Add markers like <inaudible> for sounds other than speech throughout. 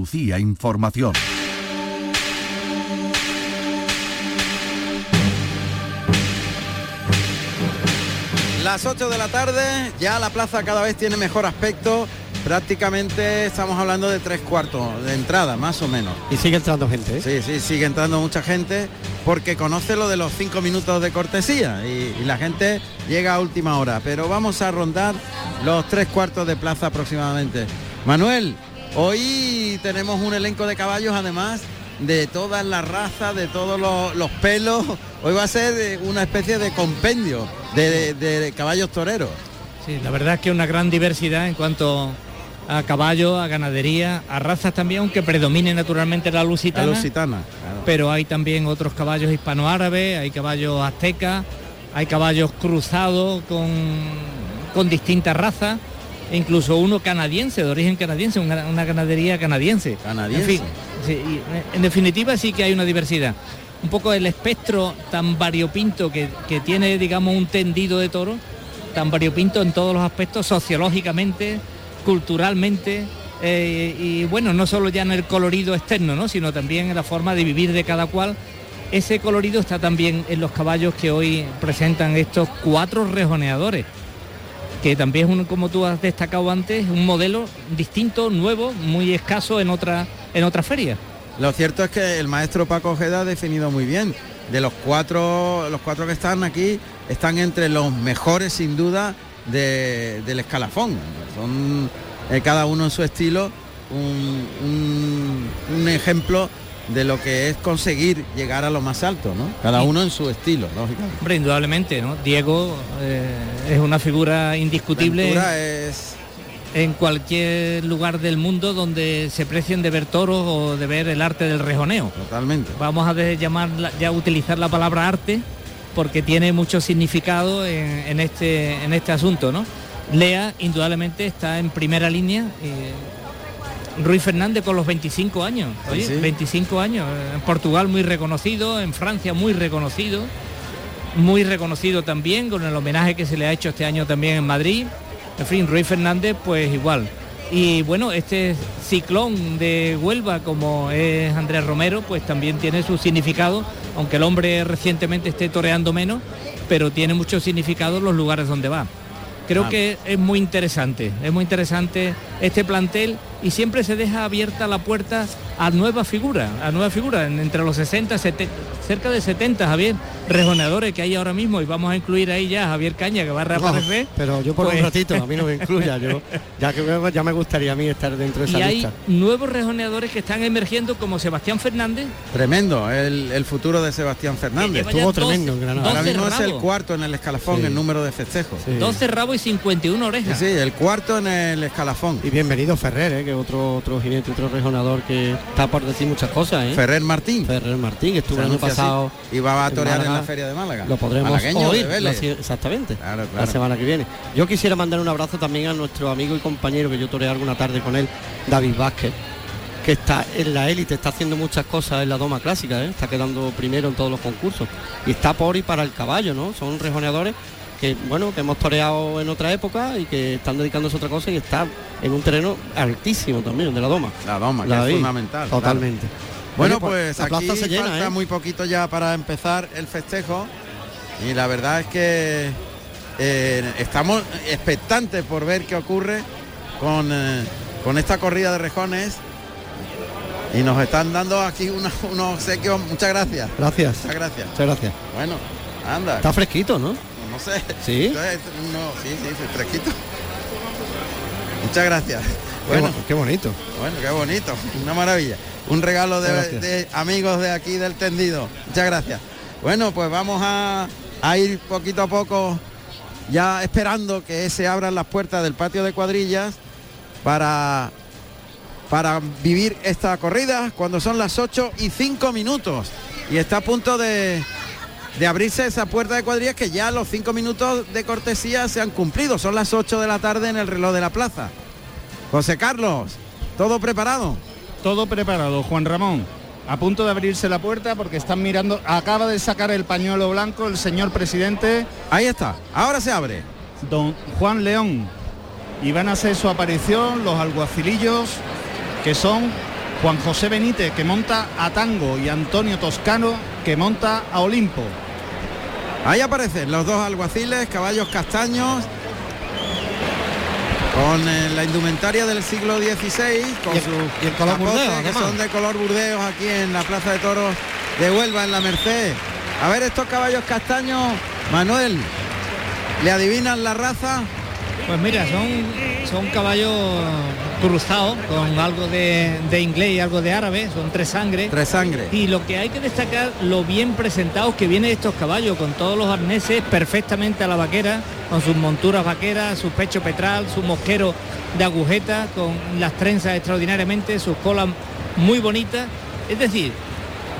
Lucía Información. Las 8 de la tarde, ya la plaza cada vez tiene mejor aspecto. Prácticamente estamos hablando de tres cuartos de entrada, más o menos. Y sigue entrando gente, ¿eh? Sí, sí, sigue entrando mucha gente porque conoce lo de los cinco minutos de cortesía y, y la gente llega a última hora. Pero vamos a rondar los tres cuartos de plaza aproximadamente. Manuel, hoy tenemos un elenco de caballos además de todas las razas, de todos los, los pelos. Hoy va a ser eh, una especie de compendio de, de- de caballos toreros. Sí, la verdad es que una gran diversidad en cuanto a caballos, a ganadería, a razas también, aunque predomine naturalmente la lusitana. La lusitana, claro. Pero hay también otros caballos hispanoárabes, hay caballos aztecas, hay caballos cruzados con, con distintas razas, incluso uno canadiense, de origen canadiense, una, una ganadería canadiense. Canadiense. En fin, sí, y, en definitiva sí que hay una diversidad. Un poco el espectro tan variopinto que, que tiene, digamos, un tendido de toro, tan variopinto en todos los aspectos, sociológicamente, culturalmente, eh, y bueno, no solo ya en el colorido externo, ¿no? sino también en la forma de vivir de cada cual. Ese colorido está también en los caballos que hoy presentan estos cuatro rejoneadores, que también es un, como tú has destacado antes, un modelo distinto, nuevo, muy escaso en otra en otras ferias. Lo cierto es que el maestro Paco Ojeda ha definido muy bien. De los cuatro, los cuatro que están aquí, están entre los mejores sin duda de- del escalafón. Son eh, cada uno en su estilo un- un ejemplo de lo que es conseguir llegar a lo más alto, ¿no? Cada uno en su estilo, lógicamente. Hombre, indudablemente, ¿no? Diego eh, es una figura indiscutible Ventura es en cualquier lugar del mundo donde se precien de ver toros o de ver el arte del rejoneo. totalmente. Vamos a llamar la- ya utilizar la palabra arte porque tiene mucho significado en, en este en este asunto, ¿no? Lea indudablemente está en primera línea. eh, Ruiz Fernández con los 25 años, oye, Sí, sí. 25 años, eh, en Portugal muy reconocido, en Francia muy reconocido, muy reconocido también con el homenaje que se le ha hecho este año también en Madrid. En fin, Ruiz Fernández pues igual. Y bueno, este ciclón de Huelva como es Andrés Romero pues también tiene su significado, aunque el hombre recientemente esté toreando menos, pero tiene mucho significado los lugares donde va. Creo Ah. que es muy interesante, es muy interesante este plantel y siempre se deja abierta la puerta a nuevas figuras, a nuevas figuras, en- entre los 60, 70, cerca de 70, Javier, rejoneadores que hay ahora mismo y vamos a incluir ahí ya a Javier Caña que va a reaparecer. Pero yo por Pues- un ratito, a mí no me incluya, yo ya que me- ya me gustaría a mí estar dentro de Y esa hay lista. nuevos rejoneadores que están emergiendo como Sebastián Fernández. tremendo el, el futuro de Sebastián Fernández. Estuvo tremendo en Granada. Ahora 12 mismo es el cuarto en el escalafón Sí. en número de festejos. Sí. 12 rabos y 51 Sí, orejas. sí, el cuarto en el escalafón. Y bienvenido Ferrer, ¿eh? que otro otro jinete, otro rejonador que está por decir muchas cosas, ¿eh? Ferrer Martín. Ferrer Martín, que estuvo el año así, pasado. y va a torear en Málaga. la feria de Málaga. Lo podremos Malagueño oír, la- exactamente, Claro, la semana que viene. Yo quisiera mandar un abrazo también a nuestro amigo y compañero que yo toreé alguna tarde con él, David Vázquez, que está en la élite, está haciendo muchas cosas en la doma clásica, ¿eh? está quedando primero en todos los concursos. Y está por y para el caballo, ¿no? Son rejoneadores que, bueno, que hemos toreado en otra época y que están dedicándose a otra cosa y está en un terreno altísimo también, de la doma. La doma, que La es fundamental. claro. Totalmente. Bueno, Oye, pues la aquí se llena, falta ¿eh? muy poquito ya para empezar el festejo. Y la verdad es que eh, estamos expectantes por ver qué ocurre con, eh, con esta corrida de rejones. Y nos están dando aquí unos, unos obsequios. Muchas gracias. Gracias. Muchas gracias. Muchas gracias. Bueno, anda. Está fresquito, ¿no? Sé. ¿Sí? Entonces, no, sí, sí, fresquito. Muchas gracias. Bueno, qué bonito. bueno, qué bonito, una maravilla. Un regalo de amigos de aquí del tendido. Muchas gracias. Bueno, pues vamos a, a ir poquito a poco ya esperando que se abran las puertas del patio de cuadrillas para, para vivir esta corrida cuando son las 8 y 5 minutos. Y está a punto de, de abrirse esa puerta de cuadrillas que ya los 5 minutos de cortesía se han cumplido. Son las 8 de la tarde en el reloj de la plaza. José Carlos, ¿todo preparado? Todo preparado, Juan Ramón. A punto de abrirse la puerta porque están mirando. Acaba de sacar el pañuelo blanco el señor presidente, Ahí está, ahora se abre. don Juan León. Y van a hacer su aparición los alguacilillos, que son Juan José Benítez que monta a Tango y Antonio Toscano que monta a Olimpo. Ahí aparecen los dos alguaciles, caballos castaños, con eh, la indumentaria del siglo XVI, con el- sus y el color capotes, Burdeos, que son de color burdeos aquí en la Plaza de Toros de Huelva, en la Merced. A ver estos caballos castaños, Manuel, ¿le adivinan la raza? Pues mira, son, son caballos cruzados con algo de, de inglés y algo de árabe, son tres sangres. Tres sangre. Y lo que hay que destacar, lo bien presentados que vienen estos caballos, con todos los arneses perfectamente a la vaquera, con sus monturas vaqueras, su pecho petral, su mosquero de agujeta, con las trenzas extraordinariamente, sus colas muy bonitas. Es decir,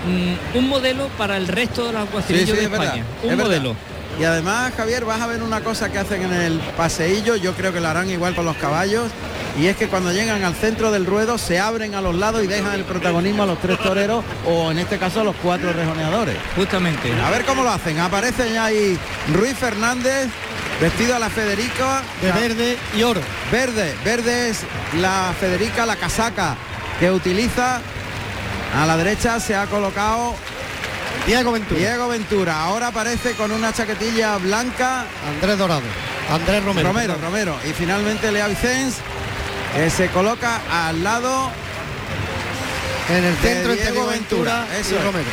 mm, un modelo para el resto de los alguacilillos de verdad, España. es Un verdad. Y además, Javier, vas a ver una cosa que hacen en el paseillo, yo creo que lo harán igual con los caballos, y es que cuando llegan al centro del ruedo se abren a los lados y dejan el protagonismo a los tres toreros, o en este caso a los cuatro rejoneadores. Justamente. A ver cómo lo hacen. Aparece ya ahí Ruiz Fernández, vestido a la Federica, De verde y oro. verde. Verde es la Federica, la casaca que utiliza. A la derecha se ha colocado Diego Ventura. Diego Ventura. Ahora aparece con una chaquetilla blanca. Andrés Dorado. Andrés Romero. Romero. Romero. Y finalmente Lea Vicens, que se coloca al lado. En el de centro entre Diego Diego Ventura, Ventura, eso y es. Romero.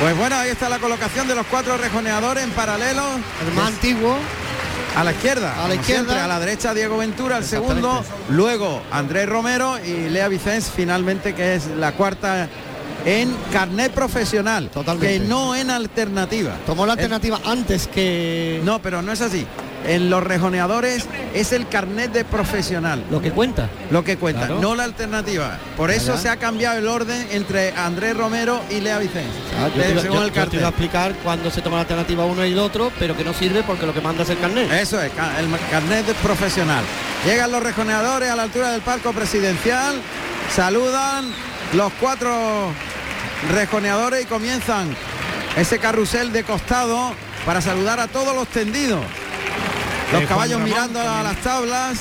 Pues bueno, ahí está la colocación de los cuatro rejoneadores en paralelo. El más antiguo. A la izquierda, A la izquierda. siempre, a la derecha Diego Ventura, el segundo, luego Andrés Romero y Lea Vicens finalmente que es la cuarta en carnet profesional, Totalmente. que no en alternativa. Tomó la alternativa antes que No, pero no es así. En los rejoneadores es el carnet de profesional lo que cuenta. lo que cuenta, Claro. no la alternativa. Por eso se ha cambiado el orden entre Andrés Romero y Lea Vicens, Ah, yo, de- te, iba- según yo- el yo te iba a explicar cuándo se toma la alternativa uno y el otro, pero que no sirve porque lo que manda es el carnet. Eso es, el carnet de profesional. Llegan los rejoneadores a la altura del palco presidencial, saludan los cuatro rejoneadores y comienzan ese carrusel de costado para saludar a todos los tendidos. Los Eh, caballos Ramón mirando a las tablas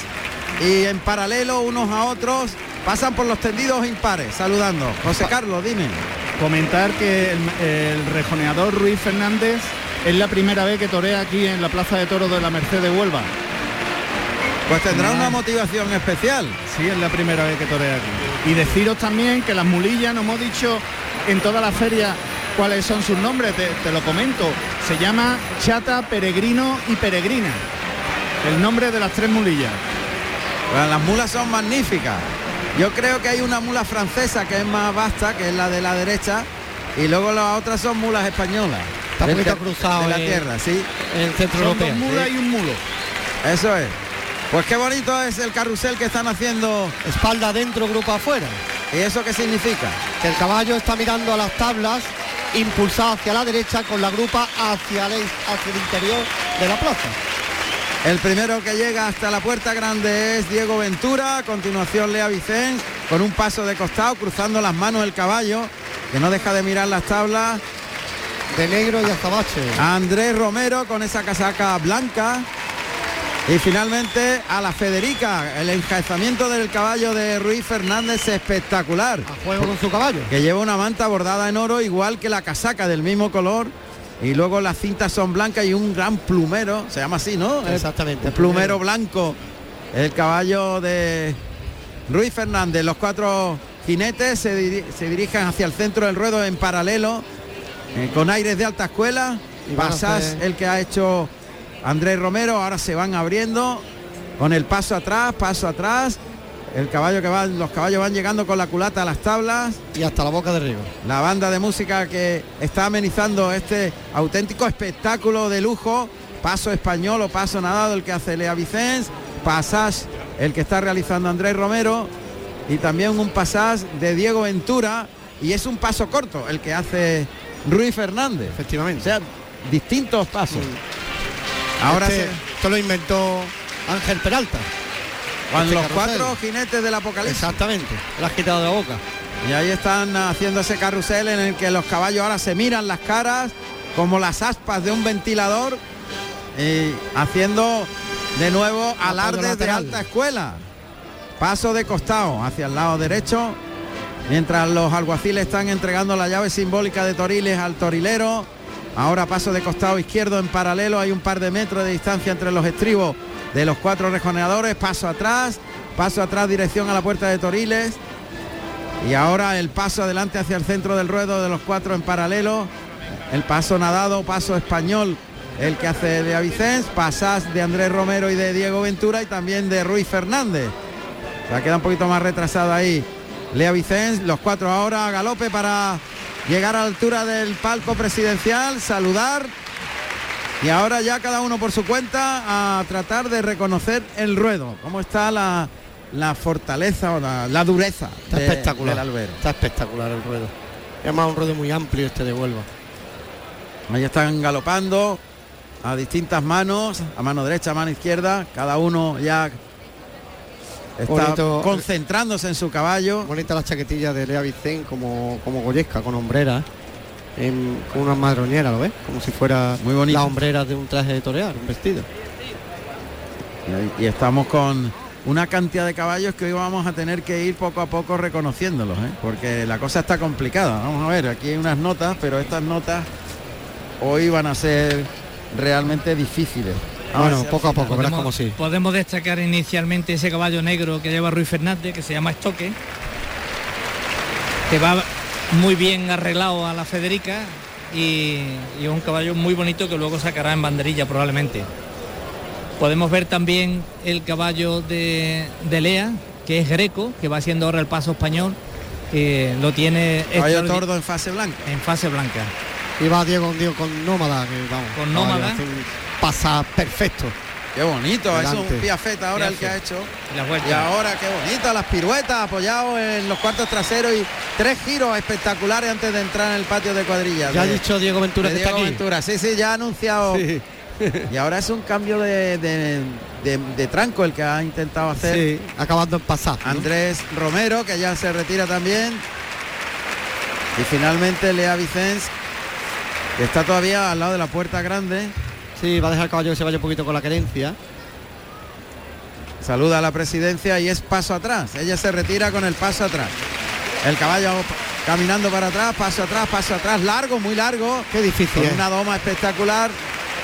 y en paralelo unos a otros pasan por los tendidos impares saludando. José Carlos, dime. Comentar que el, el rejoneador Ruiz Fernández es la primera vez que torea aquí en la Plaza de Toros de la Merced de Huelva. Pues tendrá una motivación especial. Sí, es la primera vez que torea aquí. Y deciros también que las mulillas, no hemos dicho en toda la feria cuáles son sus nombres, te, te lo comento. Se llama Chata, Peregrino y Peregrina. El nombre de las tres mulillas. Bueno, las mulas son magníficas. Yo creo que hay una mula francesa que es más vasta, que es la de la derecha, y luego las otras son mulas españolas. Está ter- cruzado de la tierra, sí. En el centro Son dos europeo. mulas y un mulo. Eso es. Pues qué bonito es el carrusel que están haciendo. Espalda adentro, grupo afuera. ¿Y eso qué significa? Que el caballo está mirando a las tablas, impulsado hacia la derecha con la grupa hacia el, hacia el interior de la plaza. El primero que llega hasta la puerta grande es Diego Ventura, a continuación Lea Vicens, con un paso de costado, cruzando las manos el caballo, que no deja de mirar las tablas. De negro y azabache. Andrés Romero con esa casaca blanca. Y finalmente a la Federica, el enjaezamiento del caballo de Ruiz Fernández espectacular, A juego con su caballo. que lleva una manta bordada en oro igual que la casaca del mismo color. Y luego las cintas son blancas y un gran plumero, se llama así, ¿no? Exactamente. el plumero blanco, el caballo de Ruiz Fernández. Los cuatro jinetes se, diri- se dirigen hacia el centro del ruedo en paralelo, eh, con aires de alta escuela. Y Pasás hacer- el que ha hecho Andrés Romero, ahora se van abriendo con el paso atrás, paso atrás. El caballo que va, los caballos van llegando con la culata a las tablas. Y hasta la boca de arriba. La banda de música que está amenizando este auténtico espectáculo de lujo. Paso español o paso nadado el que hace Lea Vicens. Pasás el que está realizando Andrés Romero. Y también un pasás de Diego Ventura. Y es un paso corto el que hace Ruiz Fernández. O Efectivamente. sea, distintos pasos. Ahora Este- se- Esto lo inventó Ángel Peralta. con este los carrusel. cuatro jinetes del apocalipsis. Exactamente. Lo has quitado de la boca. Y ahí están haciendo ese carrusel en el que los caballos ahora se miran las caras como las aspas de un ventilador y haciendo de nuevo alardes de alta escuela. Paso de costado hacia el lado derecho Mientras los alguaciles están entregando la llave simbólica de Toriles al torilero. Ahora paso de costado izquierdo en paralelo. Hay un par de metros de distancia entre los estribos de los cuatro rejoneadores. Paso atrás. Paso atrás dirección a la puerta de Toriles. Y ahora el paso adelante hacia el centro del ruedo de los cuatro en paralelo. El paso nadado, paso español, el que hace de Avicens, pasas de Andrés Romero y de Diego Ventura y también de Ruiz Fernández. O sea, queda un poquito más retrasado ahí Lea Vicens, los cuatro ahora a galope para llegar a la altura del palco presidencial, saludar y ahora ya cada uno por su cuenta a tratar de reconocer el ruedo. ¿Cómo está la, la fortaleza o la, dureza? Está espectacular. Está espectacular el ruedo. Es más un ruedo muy amplio este de Huelva. Ahí están galopando a distintas manos, a mano derecha, a mano izquierda, cada uno ya está concentrándose en su caballo. Bonita la chaquetilla de Lea Vicen como, como Goyesca, con hombrera, con una madroñera, ¿lo ves? Como si fuera Muy bonita. la hombrera de un traje de torear, un vestido. Y, estamos con una cantidad de caballos que hoy vamos a tener que ir poco a poco reconociéndolos, ¿eh? porque la cosa está complicada. Vamos a ver, aquí hay unas notas, pero estas notas hoy van a ser realmente difíciles. Bueno, poco a poco, verás como sí. Podemos destacar inicialmente ese caballo negro que lleva Ruiz Fernández, que se llama Estoque, que va muy bien arreglado a la Federica y, es un caballo muy bonito que luego sacará en banderilla probablemente. Podemos ver también el caballo de, Lea, que es Greco, que va haciendo ahora el paso español. que lo tiene... Caballo tordo en fase blanca. En fase blanca. Y va Diego, Diego con Nómada, que vamos. Con Nómada. Pasa perfecto. Qué bonito, es un piafeta ahora el que ha hecho. y ahora qué bonito, las piruetas apoyado en los cuartos traseros y tres giros espectaculares antes de entrar en el patio de cuadrillas. Ya ha dicho Diego Ventura que Diego está aquí. Ventura, sí, sí, ya ha anunciado. <laughs> y ahora es un cambio de, de, tranco el que ha intentado hacer. Sí, acabando en pasar. Andrés Romero, que ya se retira también. Y finalmente Lea Vicens está todavía al lado de la puerta grande. Sí, va a dejar el caballo que se vaya un poquito con la querencia. Saluda a la presidencia y es paso atrás. Ella se retira con el paso atrás. El caballo caminando para atrás, paso atrás, paso atrás, largo, muy largo. Qué difícil. Con una doma espectacular.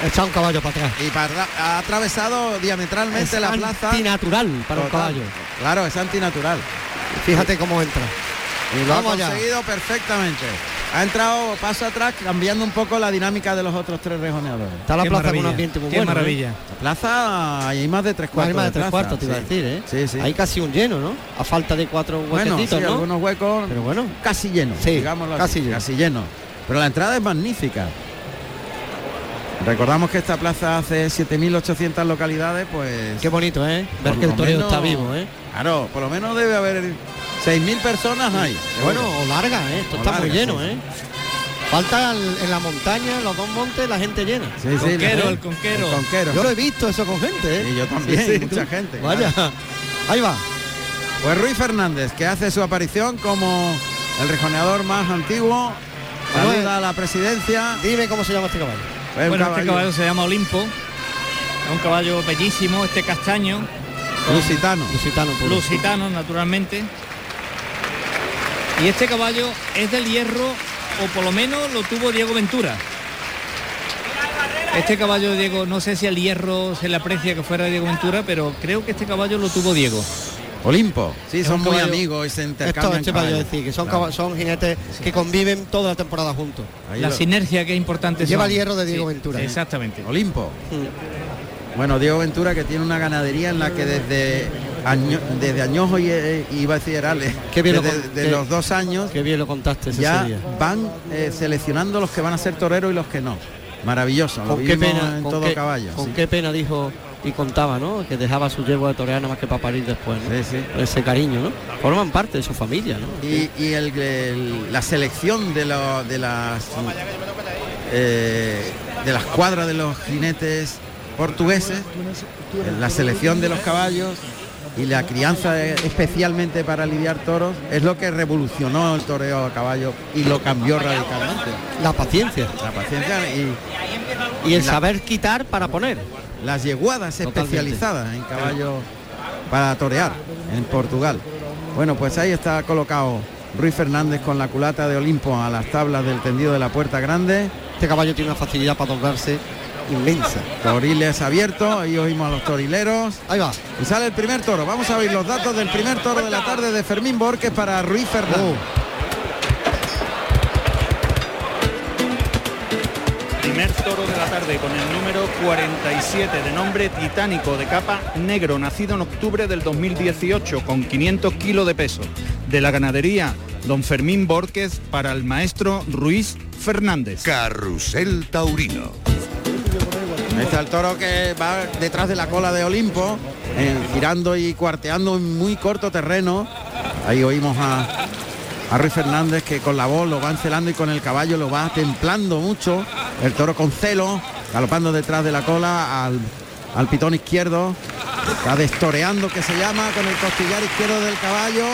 Echa un caballo para atrás. Y para, ha atravesado diametralmente la plaza. Antinatural para un caballo. Claro, es antinatural. Fíjate cómo entra. Y lo ha conseguido perfectamente. Ha entrado paso atrás cambiando un poco la dinámica de los otros tres rejoneadores. Está la plaza con un ambiente muy Qué bueno. ¿eh? maravilla. La plaza hay más de tres cuartos. Hay más de, tres cuartos, te iba a decir, ¿eh? Sí, sí. Hay casi un lleno, ¿no? A falta de cuatro bueno, sí, ¿no? algunos huecos. Pero bueno. Casi lleno, sí, digámoslo casi lleno. Casi lleno. Pero la entrada es magnífica. Recordamos que esta plaza hace 7.800 localidades, pues... Qué bonito, ¿eh? Ver que el toreo está vivo, ¿eh? Claro, por lo menos debe haber 6.000 personas hay. Bueno, o larga, ¿eh? Esto está muy lleno, ¿eh? Falta en la montaña, los dos montes, la gente llena. Sí, sí, conquero, el conquero. Yo lo he visto eso con gente, ¿eh? Y yo también, mucha gente. Vaya, ahí va. Pues Ruiz Fernández, que hace su aparición como el rejoneador más antiguo. Saluda a la presidencia. Dime cómo se llama este caballo. Pues bueno, este caballo se llama Olimpo. Es un caballo bellísimo, este castaño. Lusitano. Lusitano, Lusitano, naturalmente. Y este caballo es del hierro o por lo menos lo tuvo Diego Ventura. Este caballo Diego, no sé si al hierro se le aprecia que fuera Diego Ventura, pero creo que este caballo lo tuvo Diego. Olimpo, sí, son muy amigos y se intercambian. Esto, este decir, que son, son jinetes que conviven toda la temporada juntos. la sinergia que es importante. Lleva el hierro de Diego Ventura. ¿eh? Exactamente. Olimpo. Mm. Bueno, Diego Ventura que tiene una ganadería en la que desde desde Añojo y, iba a decir desde, los dos años que bien lo contaste ya van eh, seleccionando los que van a ser toreros y los que no maravilloso con qué pena en todo caballo con qué pena dijo y contaba ¿no? que dejaba su yegua de torear nada más que para parir después ese cariño ¿no? forman parte de su familia ¿no? y, la selección de, de las eh, de las cuadras de los jinetes portugueses la selección de los caballos y la crianza especialmente para lidiar toros es lo que revolucionó el toreo a caballo y lo cambió radicalmente. La paciencia. La paciencia y, y el saber quitar para poner. Las yeguadas especializadas en caballo para torear en Portugal. Bueno, pues ahí está colocado Ruiz Fernández con la culata de Olimpo a las tablas del tendido de la puerta grande. Este caballo tiene una facilidad para doblarse inmensa. Toriles abierto, ahí oímos a los torileros. Ahí va. Y sale el primer toro. Vamos a ver los datos del primer toro de la tarde de Fermín Borges para Ruiz Fernández. Primer toro de la tarde con el número 47 de nombre titánico de capa negro, nacido en octubre del 2018 con 500 kilos de peso. De la ganadería Don Fermín Borges para el maestro Ruiz Fernández. Carrusel Taurino. Está el toro que va detrás de la cola de Olimpo, eh, girando y cuarteando en muy corto terreno. Ahí oímos a, a Ruiz Fernández que con la voz lo va encelando y con el caballo lo va templando mucho. El toro con celo, galopando detrás de la cola al, al pitón izquierdo. Está destoreando que se llama con el costillar izquierdo del caballo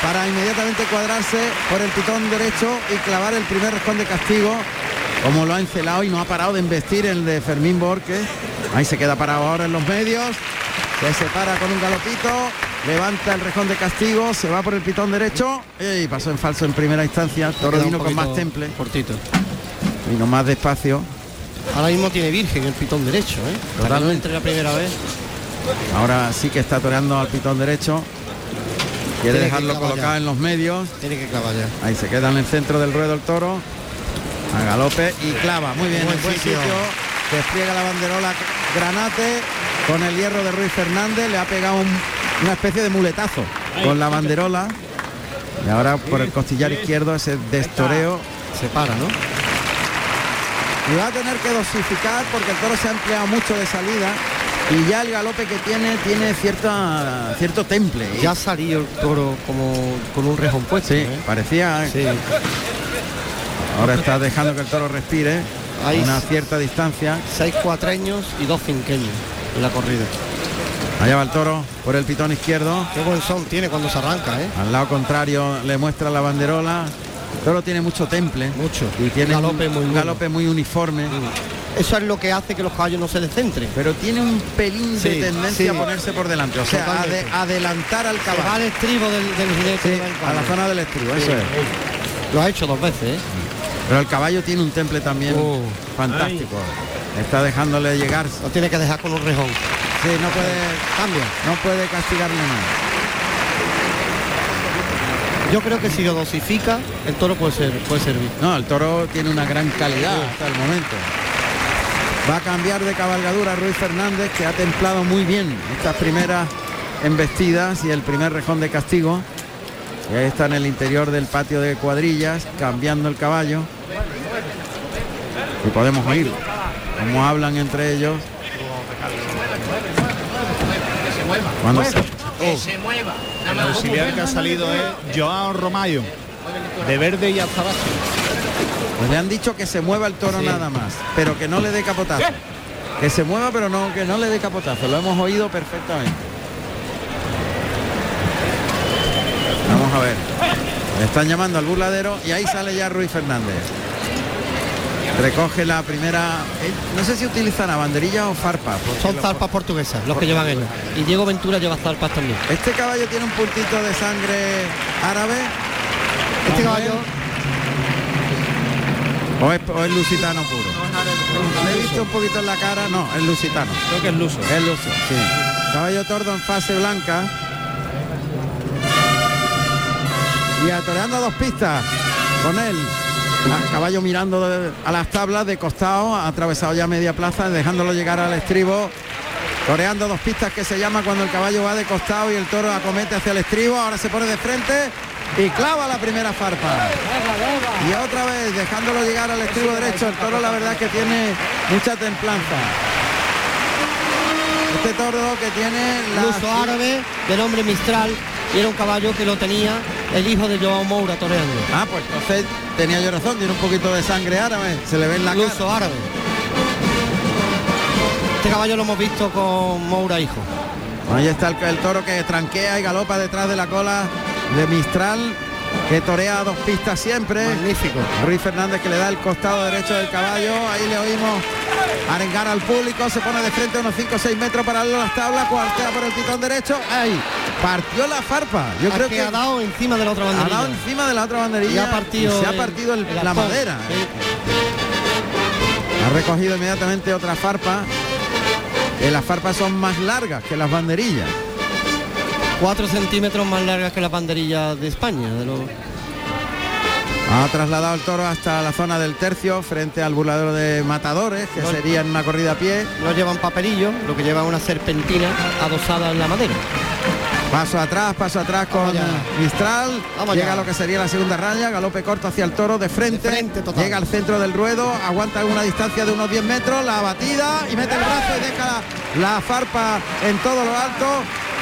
para inmediatamente cuadrarse por el pitón derecho y clavar el primer rescón de castigo como lo ha encelado y no ha parado de embestir el de Fermín Borges. Ahí se queda parado ahora en los medios. Se separa con un galopito, levanta el rejón de castigo, se va por el pitón derecho y pasó en falso en primera instancia. Toro vino con más temple, Cortito. vino más despacio. Ahora mismo tiene virgen el pitón derecho, ¿eh? Totalmente. entre la primera vez. Ahora sí que está toreando al pitón derecho. Quiere Tiene dejarlo colocado en los medios. Tiene que clavar ya. Ahí se queda en el centro del ruedo el toro. A galope y clava. Muy bien, Buen en buen sitio. sitio. Despliega la banderola Granate con el hierro de Ruiz Fernández. Le ha pegado un- una especie de muletazo con la banderola. Y ahora por el costillar izquierdo ese destoreo. Se para, ¿no? Y va a tener que dosificar porque el toro se ha empleado mucho de salida. Y ya el galope que tiene tiene cierta, cierto temple. Ya ha salido el toro como con un rejón puesto. Sí, ¿eh? parecía. Sí. Ahora está dejando que el toro respire a una cierta distancia. Seis cuatreños y dos cinqueños en la corrida. Allá va el toro por el pitón izquierdo. Qué buen son tiene cuando se arranca, ¿eh? Al lado contrario le muestra la banderola. El toro tiene mucho temple. Mucho. Y tiene Galope un, muy un galope muy uniforme. Eso es lo que hace que los caballos no se descentren. Pero tiene un pelín Sí, de tendencia sí. a ponerse por delante. O sea, ade- adelantar al Se va al caballo. estribo del, del jinete. Sí, de a la zona del estribo, eso Sí. es. Lo ha hecho dos veces, ¿eh? Pero el caballo tiene un temple también Oh. fantástico. Está dejándole llegar. Lo tiene que dejar con un rejón. Sí, no puede, Cambia. no puede castigarle nada. Yo creo que si lo dosifica, el toro puede ser, puede servir. No, el toro tiene una gran calidad hasta el momento. Va a cambiar de cabalgadura Ruiz Fernández, que ha templado muy bien estas primeras embestidas y el primer rejón de castigo. Y ahí está en el interior del patio de cuadrillas, cambiando el caballo. Y podemos oír cómo hablan entre ellos. Cuando se- El auxiliar que ha salido es Joao Romayo, de verde y azabache. Pues le han dicho que se mueva el toro nada más, pero que no le dé capotazo. Que se mueva, pero no que no le dé capotazo. Lo hemos oído perfectamente. Vamos a ver. Le están llamando al burladero y ahí sale ya Ruiz Fernández. Recoge la primera. eh, No sé si utilizará banderilla o farpa. porque Son zarpas portuguesas los que llevan ellos. Y Diego Ventura lleva zarpas también. Este caballo tiene un puntito de sangre árabe. Este caballo, él, O es, o es lusitano puro. Le he visto un poquito en la cara. No, es lusitano. Creo que es luso. Es luso, sí. Caballo tordo en fase blanca. Y atoreando dos pistas con él. A- Caballo mirando a las tablas de costado, ha atravesado ya media plaza, dejándolo llegar al estribo. Toreando dos pistas que se llama cuando el caballo va de costado y el toro acomete hacia el estribo. Ahora se pone de frente y clava la primera farpa. Y otra vez dejándolo llegar al estribo derecho. El toro la verdad es que tiene mucha templanza. Este toro que tiene la luso árabe, de nombre Mistral, y era un caballo que lo tenía el hijo de Joao Moura toreando. Ah, pues entonces tenía yo razón, tiene un poquito de sangre árabe, se le ve en la cara. Luso árabe. Este caballo lo hemos visto con Moura hijo. Ahí está el, el toro que tranquea y galopa detrás de la cola de Mistral. Que torea a dos pistas siempre. Magnífico. Ruiz Fernández que le da el costado derecho del caballo. Ahí le oímos arengar al público. Se pone de frente a unos 5 o 6 metros para las tablas. Cuartea por el pitón derecho. Ahí partió la farpa. Yo creo que, ha dado encima de la otra ha banderilla. dado encima de la otra banderilla. Y ha partido y se ha partido el- el la madera. Sí. Ha recogido inmediatamente otra farpa. Que las farpas son más largas que las banderillas. Cuatro centímetros más largas que la banderilla de España. De los... Ha trasladado el toro hasta la zona del tercio frente al burladero de matadores, que No. sería en una corrida a pie. No llevan papelillo, lo que llevan una serpentina adosada en la madera. Paso atrás, paso atrás con Vamos. Mistral. Vamos Llega a lo que sería la segunda raya, galope corto hacia el toro de frente. De frente. Llega al centro del ruedo, aguanta una distancia de unos 10 metros, la batida y mete el brazo y deja la, la farpa en todo lo alto.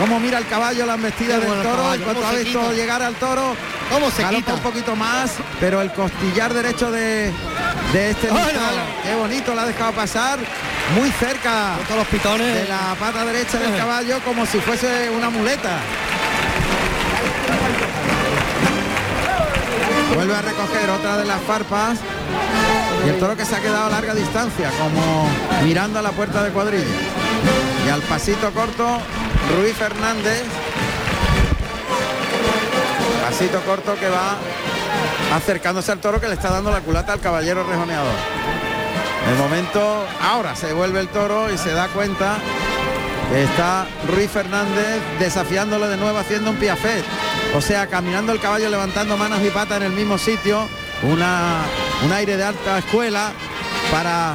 Como mira el caballo, la embestida Qué del toro, en cuanto cómo ha visto quita. llegar al toro, ¿Cómo se quita? un poquito más, pero el costillar derecho de, de este. Mistral, qué bonito, la ha dejado pasar, muy cerca todos los pitones. de la pata derecha del caballo como si fuese una muleta. Vuelve a recoger otra de las farpas y el toro que se ha quedado a larga distancia, como mirando a la puerta de cuadrilla. Y al pasito corto, Ruiz Fernández. Pasito corto que va acercándose al toro que le está dando la culata al caballero rejoneador. De momento, ahora se vuelve el toro y se da cuenta que está Ruiz Fernández desafiándolo de nuevo haciendo un piafet. O sea, caminando el caballo levantando manos y patas en el mismo sitio. Una, un aire de alta escuela para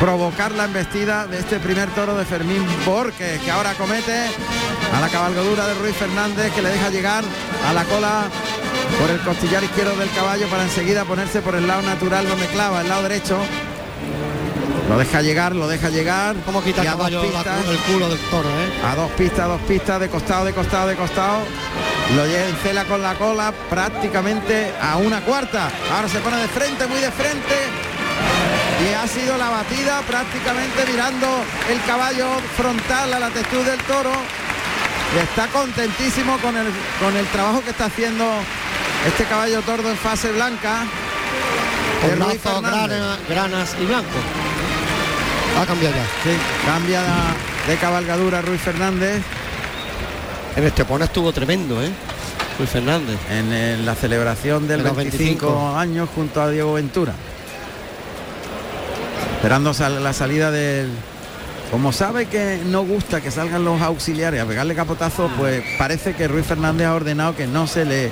provocar la embestida de este primer toro de Fermín Borges, que ahora comete a la cabalgadura de Ruiz Fernández, que le deja llegar a la cola por el costillar izquierdo del caballo para enseguida ponerse por el lado natural donde clava, el lado derecho. Lo deja llegar, lo deja llegar. ¿Cómo quita el caballo la- el culo del toro, eh? a dos pistas, a dos pistas, de costado, de costado, de costado. Lo lle- encela con la cola prácticamente a una cuarta. Ahora se pone de frente, muy de frente. Y ha sido la batida prácticamente mirando el caballo frontal a la textura del toro. Y está contentísimo con el, con el trabajo que está haciendo este caballo tordo en fase blanca. Con Fernández. grana- granas y blanco. Ha cambiado ya. Sí, cambia de cabalgadura Ruiz Fernández. En Estepona estuvo tremendo, ¿eh? Luis Fernández. en, en la celebración del De los 25, 25. años junto a Diego Ventura. Esperando sal- la salida del... Como sabe que no gusta que salgan los auxiliares a pegarle capotazo, pues parece que Ruiz Fernández ha ordenado que no se le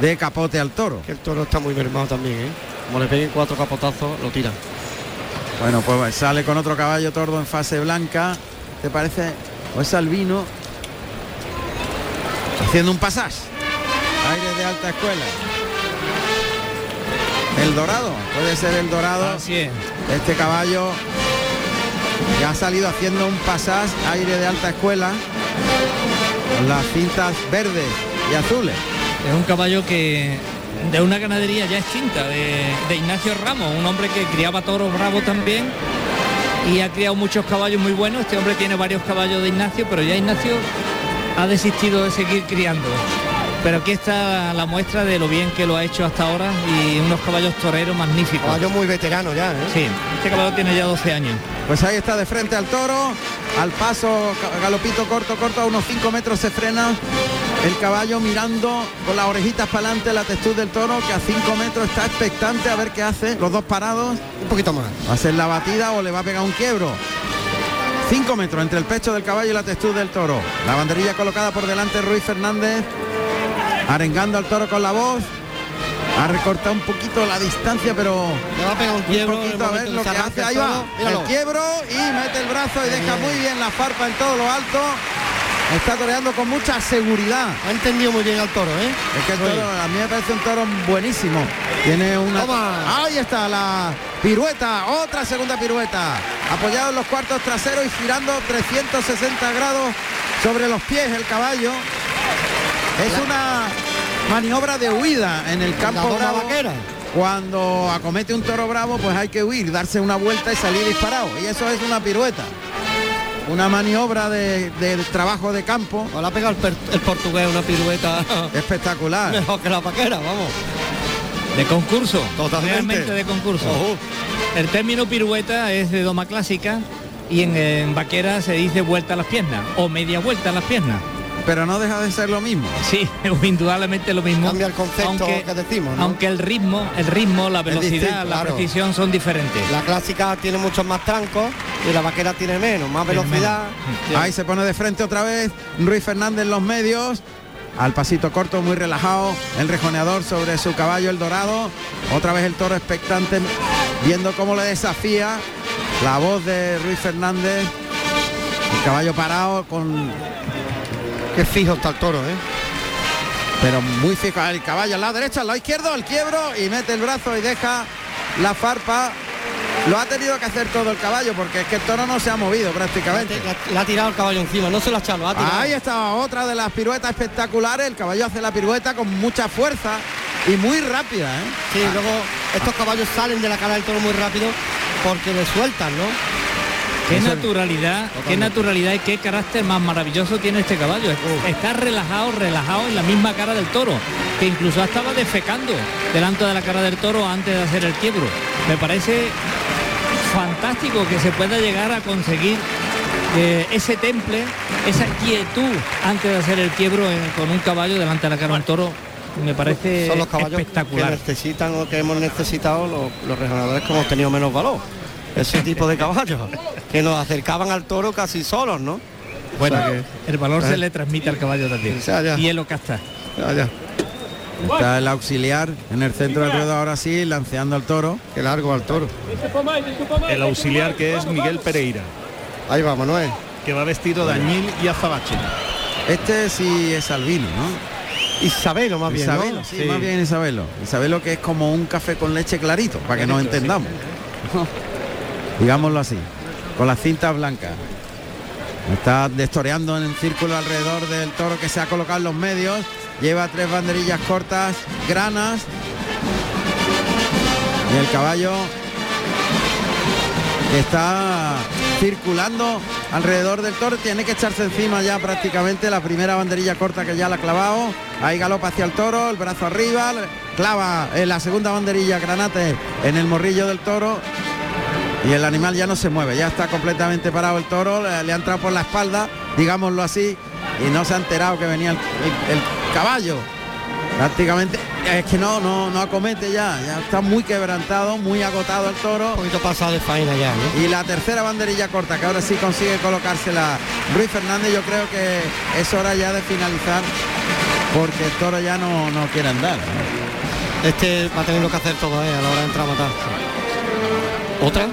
dé capote al toro. Que el toro está muy mermado también, ¿eh? Como le peguen cuatro capotazos, lo tiran. Bueno, pues sale con otro caballo tordo en fase blanca. ¿Te parece? O es Albino. Haciendo un pasaje. Aire de alta escuela. El dorado. Puede ser el dorado. Así es. Este caballo que ha salido haciendo un pasaje aire de alta escuela. Con las cintas verdes y azules. Es un caballo que de una ganadería ya extinta, de, de Ignacio Ramos, un hombre que criaba toros bravos también y ha criado muchos caballos muy buenos. Este hombre tiene varios caballos de Ignacio, pero ya Ignacio ha desistido de seguir criando. Pero aquí está la muestra de lo bien que lo ha hecho hasta ahora y unos caballos toreros magníficos. Caballo muy veterano ya, ¿eh? Sí, este caballo tiene ya 12 años. Pues ahí está de frente al toro, al paso galopito corto, corto, a unos 5 metros se frena el caballo mirando con las orejitas para adelante la textura del toro, que a 5 metros está expectante a ver qué hace, los dos parados, Un poquito más. va a ser la batida o le va a pegar un quiebro. 5 metros entre el pecho del caballo y la textura del toro. La banderilla colocada por delante Ruiz Fernández, arengando al toro con la voz. Ha recortado un poquito la distancia, pero Le va a pegar un quiebro. poquito a ver lo que hace. Ahí va. El quiebro y mete el brazo y deja muy bien la farpa en todo lo alto. Está toreando con mucha seguridad. Ha entendido muy bien al toro, ¿eh? Es que el toro, a mí me parece un toro buenísimo. Tiene una. Toma. Ahí está la pirueta, otra segunda pirueta. Apoyado en los cuartos traseros y girando 360 grados sobre los pies el caballo. Es una maniobra de huida en el campo bravo. vaquera. Cuando acomete un toro bravo, pues hay que huir, darse una vuelta y salir disparado. Y eso es una pirueta. una maniobra de, de trabajo de campo. O la pega el, el portugués una pirueta <laughs> Espectacular. mejor que la vaquera, vamos. De concurso. Totalmente. Realmente de concurso. El término pirueta es de doma clásica y en, en vaquera se dice vuelta a las piernas o media vuelta a las piernas. Pero no deja de ser lo mismo. Sí, <laughs> indudablemente lo mismo. Cambia el concepto que decimos, ¿no? Aunque el ritmo, el ritmo, la velocidad, distinto, la claro. precisión son diferentes. La clásica tiene muchos más trancos y la vaquera tiene menos, más Tiene velocidad. Sí. Ahí se pone de frente otra vez Ruiz Fernández en los medios. Al pasito corto, muy relajado, el rejoneador sobre su caballo, el dorado. Otra vez el toro expectante, viendo cómo le desafía la voz de Ruiz Fernández. El caballo parado con Qué fijo está el toro, ¿eh? pero muy fijo el caballo al lado derecho, al lado izquierdo, el quiebro y mete el brazo y deja la farpa. Lo ha tenido que hacer todo el caballo porque es que el toro no se ha movido prácticamente. Le ha tirado el caballo encima, no se lo ha echado, lo ha tirado. Ahí está otra de las piruetas espectaculares. El caballo hace la pirueta con mucha fuerza y muy rápida. ¿eh? Sí, luego estos caballos salen de la cara del toro muy rápido porque le sueltan, ¿no? Qué Eso- naturalidad, qué naturalidad y qué carácter más maravilloso tiene este caballo. Está relajado, relajado en la misma cara del toro, que incluso estaba defecando delante de la cara del toro antes de hacer el quiebro. Me parece fantástico que se pueda llegar a conseguir eh, ese temple, esa quietud antes de hacer el quiebro eh, con un caballo delante de la cara del toro. Me parece Son los caballos espectacular. que necesitan o que hemos necesitado los, los que hemos tenido menos valor. Ese tipo de caballos que nos acercaban al toro casi solos, ¿no? Bueno, O sea que- el valor Eh. se le transmite al caballo también. O sea. Y él lo casta. Ya, ya. Está el auxiliar en el centro del ruedo ahora sí, lanceando al toro. Qué largo al toro. El auxiliar que es Miguel Pereira, Ahí va, Manuel. que va vestido de añil y azabache. Este sí es albino, ¿no? Isabelo más bien, Isabelo, ¿no? sí, más bien Isabelo. Isabelo que es como un café con leche clarito, para que nos entendamos. <laughs> Digámoslo así, con las cintas blancas. Está destoreando en el círculo alrededor del toro que se ha colocado en los medios. Lleva tres banderillas cortas, granas. Y el caballo está circulando alrededor del toro, tiene que echarse encima ya prácticamente la primera banderilla corta que ya la ha clavado, ahí galopa hacia el toro, el brazo arriba, clava en la segunda banderilla granate en el morrillo del toro y el animal ya no se mueve, ya está completamente parado el toro, le, le ha entrado por la espalda, digámoslo así, y no se ha enterado que venía el, el- el caballo. Prácticamente es que no, no, no acomete ya, ya está muy quebrantado, muy agotado el toro. Un poquito pasado de faena ya, ¿no? Y la tercera banderilla corta, que ahora sí consigue colocársela Ruiz Fernández, yo creo que es hora ya de finalizar, porque el toro ya no, no quiere andar. Este va teniendo que hacer todo ¿eh? a la hora de entrar a matar. ¿Otra?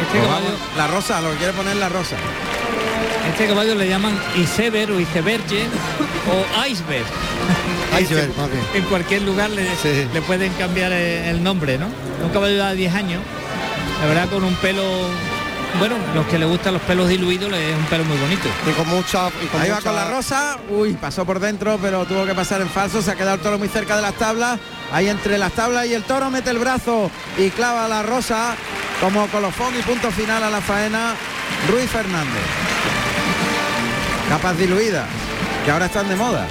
Este caballo, la rosa, lo que quiere poner la rosa. este caballo le llaman iceberg o iceberge o iceberg. Iceberg. <laughs> En cualquier lugar le, Sí. le pueden cambiar el, el nombre, ¿no? Un caballo de 10 años, la verdad con un pelo, bueno, los que le gustan los pelos diluidos, le es un pelo muy bonito. Y con mucha... Y con Ahí va con la rosa, uy, pasó por dentro, pero tuvo que pasar en falso, se ha quedado el toro muy cerca de las tablas, ahí entre las tablas y el toro mete el brazo y clava la rosa como colofón y punto final a la faena, Ruiz Fernández. Capas diluidas, que ahora están de moda.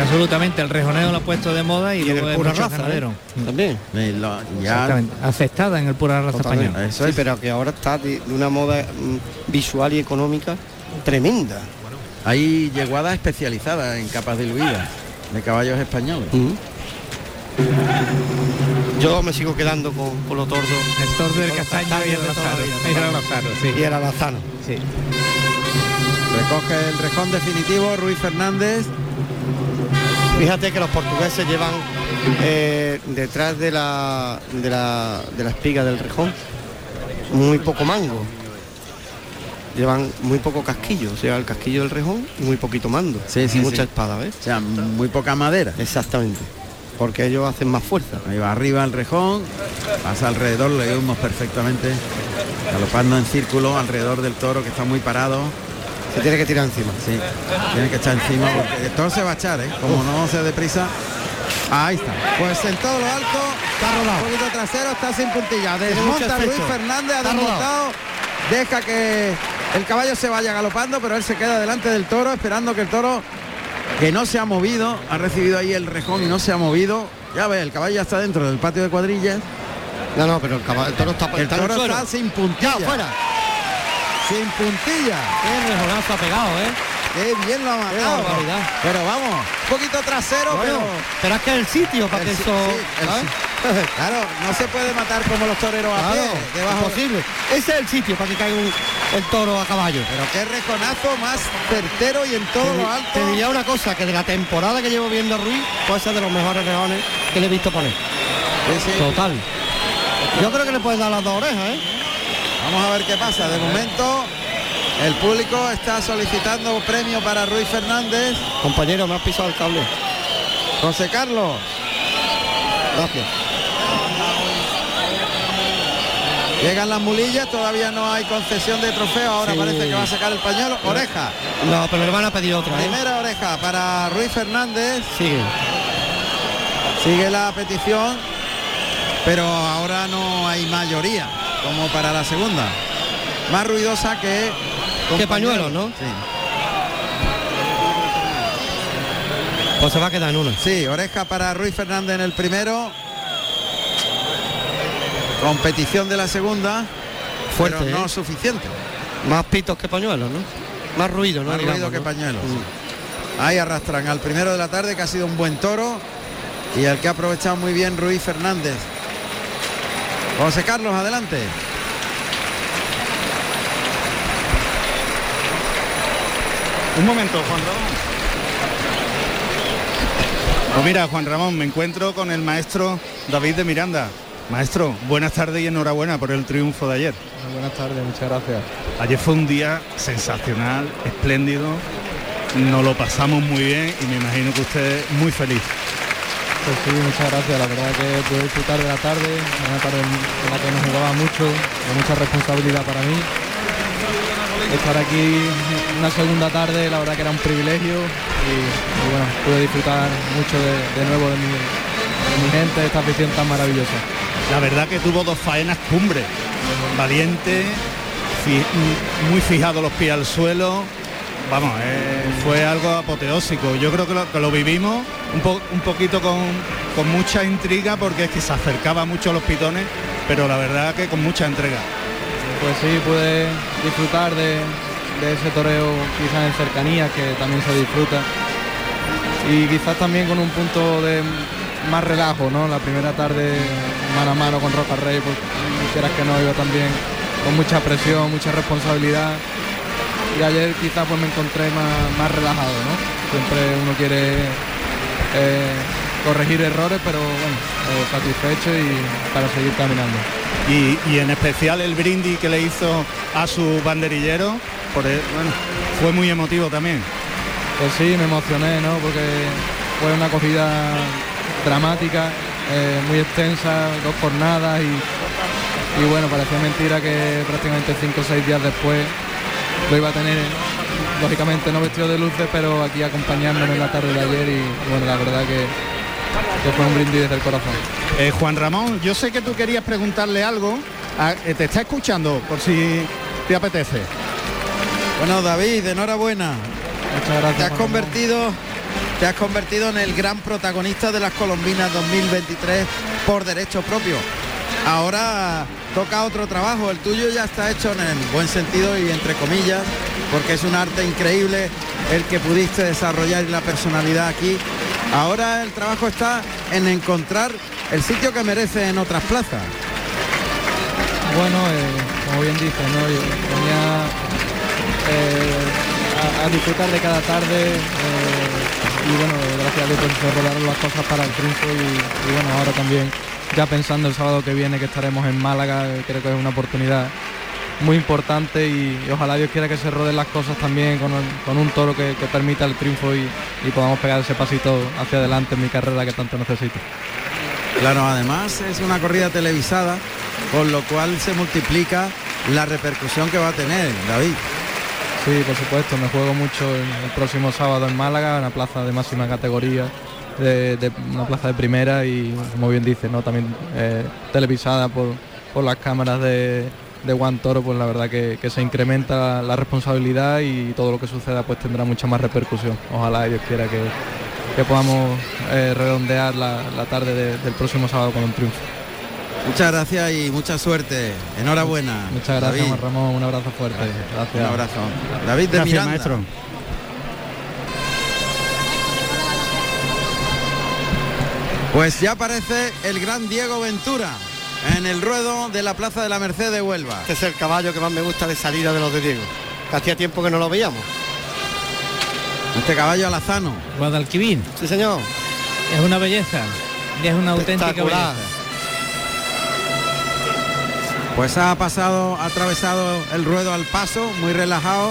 Absolutamente, el rejoneo lo ha puesto de moda y, luego el pura raza, ganadero. ¿eh? También. Y lo- ya aceptada en el pura raza Totalmente. español. Eso sí, pero que ahora está de, de una moda mm, visual y económica tremenda. hay yeguadas especializadas en capas diluidas de caballos españoles. Mm. Yo me sigo quedando con, con los tordos El tordo del castaño y el castaños de lozano. toda la vida, Y el totalmente. lozano, sí. y el alazano. sí. Recoge el rejón definitivo Ruiz Fernández. Fíjate que los portugueses llevan eh, detrás de la, de, la, de la espiga del rejón muy poco mango. Llevan muy poco casquillo, o sea, el casquillo del rejón y muy poquito mando. Sí, sí, y mucha sí. espada, ¿ves? O sea, muy poca madera. Exactamente. Porque ellos hacen más fuerza. Ahí va arriba el rejón, pasa alrededor, lo vemos perfectamente, galopando en círculo alrededor del toro que está muy parado. Se tiene que tirar encima. Sí, tiene que echar encima porque el toro se va a echar, ¿eh? Como no se deprisa. Ahí está. Pues en todo lo alto, Está rodado. un poquito trasero, está sin puntilla. Desmonta Luis. Fernández, ha desmontado, deja que El caballo se vaya galopando, pero él se queda delante del toro, esperando que el toro, que no se ha movido, ha recibido ahí el rejón y no se ha movido. Ya ve, el caballo ya está dentro del patio de cuadrillas. No, no, pero el, caballo, el toro está, El en toro suelo. está sin puntilla. Ya, fuera. Sin puntilla. Qué rejonazo ha pegado, ¿eh? Qué bien lo ha matado. Pero vamos, un poquito trasero, Bueno, pero. pero es que el sitio para El que si- eso... sí, el ¿sabes? si- <laughs> Claro, no se puede matar como los toreros a pie, debajo. imposible. Ese es el sitio para que caiga un- el toro a caballo. Pero qué reconazo más certero y en todo Te- lo alto. Te diría una cosa, que de la temporada que llevo viendo a Ruiz, puede ser de los mejores rejones que le he visto poner. Sí, sí. Total. Yo creo que le puedes dar las dos orejas, ¿eh? Vamos a ver qué pasa. De momento, el público está solicitando premio para Ruiz Fernández. Compañero, me has pisado el cable. José Carlos. Gracias. Llegan las mulillas, todavía no hay concesión de trofeo. Ahora Sí. parece que va a sacar el pañuelo. Oreja. No, pero le van a pedir otra, ¿eh? Primera oreja para Ruiz Fernández. Sigue. Sigue la petición, pero ahora no hay mayoría, como para la segunda. Más ruidosa que... Que pañuelos, ¿no? Sí. Pues se va a quedar en una. Sí, oreja para Ruiz Fernández en el primero. Competición de la segunda. Fuerte, pero no ¿eh? suficiente. Más pitos que pañuelos, ¿no? Más ruido, ¿no? Más ruido que ¿no? pañuelos. Mm. Ahí arrastran al primero de la tarde, que ha sido un buen toro. Y el que ha aprovechado muy bien Ruiz Fernández. José Carlos, adelante. Un momento, Juan Ramón. Pues mira, Juan Ramón, me encuentro con el maestro David de Miranda. Maestro, buenas tardes y enhorabuena por el triunfo de ayer. Buenas tardes, muchas gracias. Ayer fue un día sensacional, espléndido, nos lo pasamos muy bien y me imagino que usted muy feliz. Pues sí, muchas gracias. La verdad que pude disfrutar de la tarde, una tarde en la que nos jugaba mucho, de mucha responsabilidad para mí. Estar aquí una segunda tarde, la verdad que era un privilegio y, y bueno, pude disfrutar mucho de, de nuevo de mi, de mi gente, de esta afición tan maravillosa. La verdad que tuvo dos faenas cumbre, valiente, fi- muy fijado los pies al suelo. Vamos, eh, fue algo apoteósico. Yo creo que lo, que lo vivimos un, po- un poquito con, con mucha intriga porque es que se acercaba mucho a los pitones, pero la verdad que con mucha entrega. Pues sí, pude disfrutar de, de ese toreo quizás en cercanía, que también se disfruta. Y quizás también con un punto de más relajo, ¿no? La primera tarde mano a mano con Roca Rey, pues quieras que no, iba también con mucha presión, mucha responsabilidad. Y ayer quizás pues me encontré más, más relajado, ¿no? Siempre uno quiere eh, corregir errores, pero bueno, eh, satisfecho y para seguir caminando. Y, y en especial el brindis que le hizo a su banderillero, por el- bueno, fue muy emotivo también. Pues sí, me emocioné, ¿no? Porque fue una acogida dramática, eh, muy extensa, dos jornadas y, y bueno, parecía mentira que prácticamente cinco o seis días después lo iba a tener, lógicamente no vestido de luces, pero aquí acompañándome en la tarde de ayer y, bueno, la verdad que, que fue un brindis desde el corazón. Eh, Juan Ramón, yo sé que tú querías preguntarle algo. Ah, eh, te está escuchando, por si te apetece. Bueno, David, enhorabuena. Muchas gracias. Te has Ramón. Te has convertido en el gran protagonista de las Colombinas 2023 por derecho propio. Ahora toca otro trabajo, el tuyo ya está hecho en el buen sentido y entre comillas, porque es un arte increíble el que pudiste desarrollar y la personalidad aquí. Ahora el trabajo está en encontrar el sitio que merece en otras plazas. Bueno, eh, como bien dices, ¿no? Yo venía eh, a, a disfrutar de cada tarde eh, y bueno, gracias a Dios pues, se rodaron las cosas para el triunfo y, bueno, ahora también ya pensando el sábado que viene que estaremos en Málaga, eh, creo que es una oportunidad muy importante y, ojalá Dios quiera que se roden las cosas también con, con un toro que, que permita el triunfo y, y podamos pegar ese pasito hacia adelante en mi carrera que tanto necesito. Claro, además es una corrida televisada, con lo cual se multiplica la repercusión que va a tener, David. Sí, por supuesto, me juego mucho el, próximo sábado en Málaga, una plaza de máxima categoría, de, una plaza de primera y como bien dice, ¿no? también eh, televisada por, por las cámaras de, de Juan Toro, pues la verdad que, que se incrementa la responsabilidad y todo lo que suceda pues tendrá mucha más repercusión. Ojalá Dios quiera que, que podamos eh, redondear la, la tarde de- del próximo sábado con un triunfo. Muchas gracias y mucha suerte. Enhorabuena. Muchas gracias, David. Juan Ramón, un abrazo fuerte. Gracias. Un abrazo. David de Gracias, Miranda. maestro. Pues ya aparece el gran Diego Ventura en el ruedo de la Plaza de la Merced de Huelva. Este es el caballo que más me gusta de salida de los de Diego. Que hacía tiempo que no lo veíamos. Este caballo alazano. Guadalquivir, Sí, señor. es una belleza, y es una auténtica belleza. Pues ha pasado, ha atravesado el ruedo al paso, muy relajado.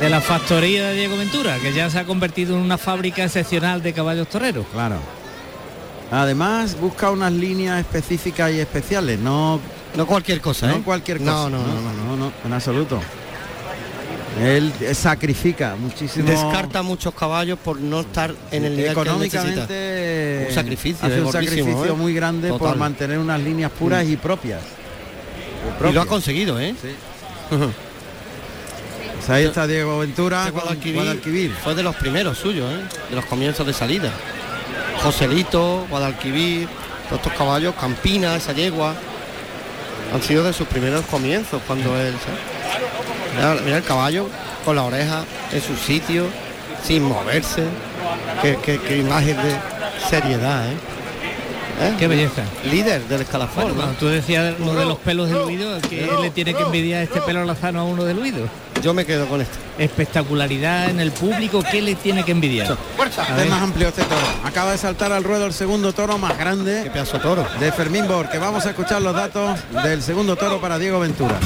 De la factoría de Diego Ventura, que ya se ha convertido en una fábrica excepcional de caballos toreros. Claro. Además busca unas líneas específicas y especiales, no, No cualquier cosa, no ¿eh? cualquier cosa. No, no, no, no. no, no, en absoluto. Él sacrifica muchísimo. Descarta muchos caballos por no estar en el nivel que él necesita. económicamente Un sacrificio, hace un sacrificio ¿eh? muy grande por mantener unas líneas puras y propias. Y lo ha conseguido, ¿eh? Sí. Pues ahí está Diego Ventura Este Guadalquivir Guadalquivir. fue de los primeros suyos, ¿eh? de los comienzos de salida. Joselito, Guadalquivir, todos estos caballos, Campina, esa yegua, han sido de sus primeros comienzos cuando él... ¿sabes? Mira, mira el caballo con la oreja en su sitio, sin moverse. Qué, qué- qué imagen de seriedad, ¿eh? ¿Eh? Qué belleza. Líder del escalafón, Bueno, ¿no? cuando tú decías lo de los pelos diluidos, que le tiene que envidiar este pelo lazano a uno diluido. Yo me quedo con esto. Espectacularidad en el público, ¿qué le tiene que envidiar? A Es ver. más amplio este toro. Acaba de saltar al ruedo el segundo toro más Qué grande pedazo de toro. de Fermín Bor, que vamos a escuchar los datos del segundo toro para Diego Ventura.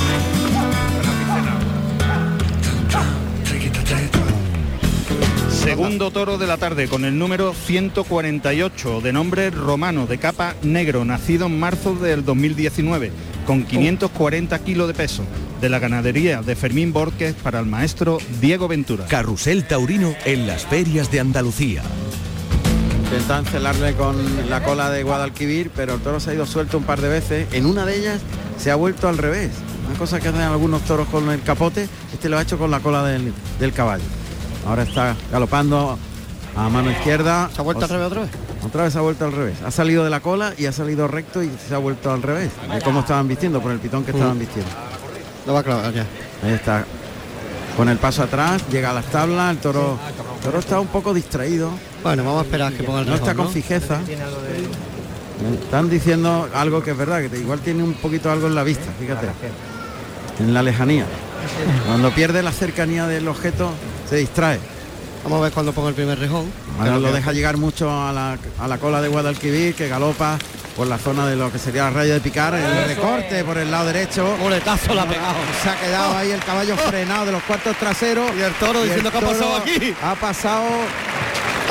Segundo toro de la tarde con el número 148 de nombre romano de capa negro, nacido en marzo del 2019, con 540 kilos de peso, de la ganadería de Fermín Borges para el maestro Diego Ventura. Carrusel Taurino en las ferias de Andalucía. Intentan celarle con la cola de Guadalquivir, pero el toro se ha ido suelto un par de veces. En una de ellas se ha vuelto al revés. Una cosa que hacen algunos toros con el capote, este lo ha hecho con la cola del, del caballo. Ahora está galopando a mano izquierda. ¿Se ha vuelto O al revés otra vez? Otra vez se ha vuelto al revés. Ha salido de la cola y ha salido recto y se ha vuelto al revés. De cómo estaban vistiendo, por el pitón que estaban vistiendo. Lo va a clavar ya. Ahí está. Con el paso atrás, llega a las tablas, el toro, el toro está un poco distraído, Bueno, vamos a esperar que ponga el no está con fijeza. Están diciendo algo que es verdad, que igual tiene un poquito algo en la vista, fíjate. En la lejanía. Cuando pierde la cercanía del objeto, se distrae. Vamos a ver cuando ponga el primer rejón. Ahora lo que- deja llegar mucho a la, a la cola de Guadalquivir, que galopa por la zona de lo que sería la raya de picar, el recorte por el lado derecho. Muletazo la ha pegado. Se ha quedado ahí el caballo <laughs> frenado de los cuartos traseros. Y el toro Y diciendo que ha pasado aquí. Ha pasado,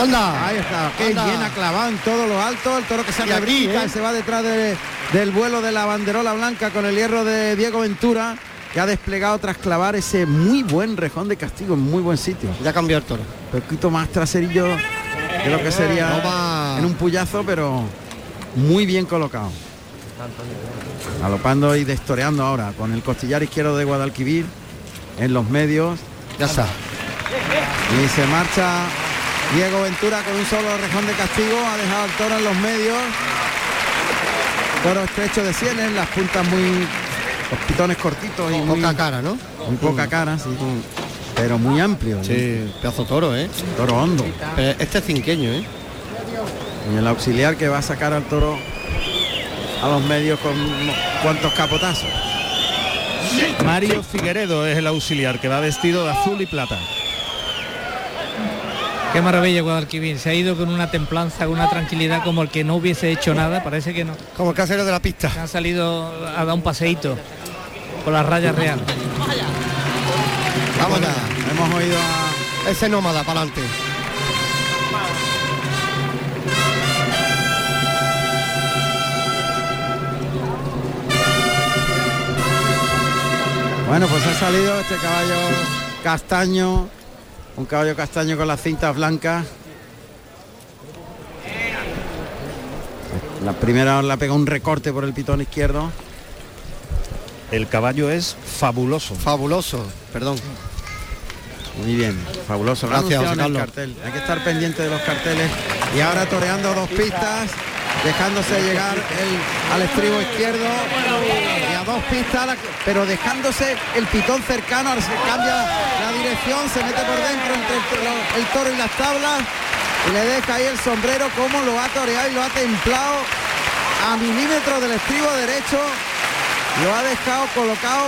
¡Anda! ahí está, bien ha clavado en todo lo alto, el toro que se brinca ¿eh? y se va detrás de- del vuelo de la banderola blanca con el hierro de Diego Ventura, que ha desplegado tras clavar ese muy buen rejón de castigo en muy buen sitio. Ya cambió el toro. Un poquito más traserillo de lo que sería en un puyazo, pero muy bien colocado. Galopando y destoreando ahora con el costillar izquierdo de Guadalquivir en los medios Ya está. y se marcha Diego Ventura con un solo rejón de castigo, ha dejado al toro en los medios. Toro estrecho de sienes, las puntas muy los pitones cortitos y muy, Poca cara, ¿no? muy poca cara, sí. Pero muy amplio, Sí, pedazo toro, ¿eh? toro hondo. Pero este es cinqueño, ¿eh? Y el auxiliar que va a sacar al toro a los medios con cuantos capotazos. Mario Figueredo es el auxiliar que va vestido de azul y plata. Qué maravilla Guadalquivir. Se ha ido con una templanza, con una tranquilidad como el que no hubiese hecho nada. Parece que no. Como el casero de la pista. Ha salido a dar un paseíto por la raya real. Vamos ya. Hemos oído a Ese nómada para adelante. Bueno, pues ha salido este caballo castaño, un caballo castaño con las cintas blancas. La primera la pega un recorte por el pitón izquierdo. El caballo es fabuloso. Fabuloso, perdón. Muy bien, fabuloso. Gracias, Carlos. cartel. Hay que estar pendiente de los carteles. Y ahora toreando dos pistas, dejándose llegar el, al estribo izquierdo. Dos pistas, pero dejándose el pitón cercano. Ahora se cambia la dirección, se mete por dentro entre el, to- el toro y las tablas. Y le deja ahí el sombrero, como lo ha toreado y lo ha templado a milímetros del estribo derecho. Lo ha dejado colocado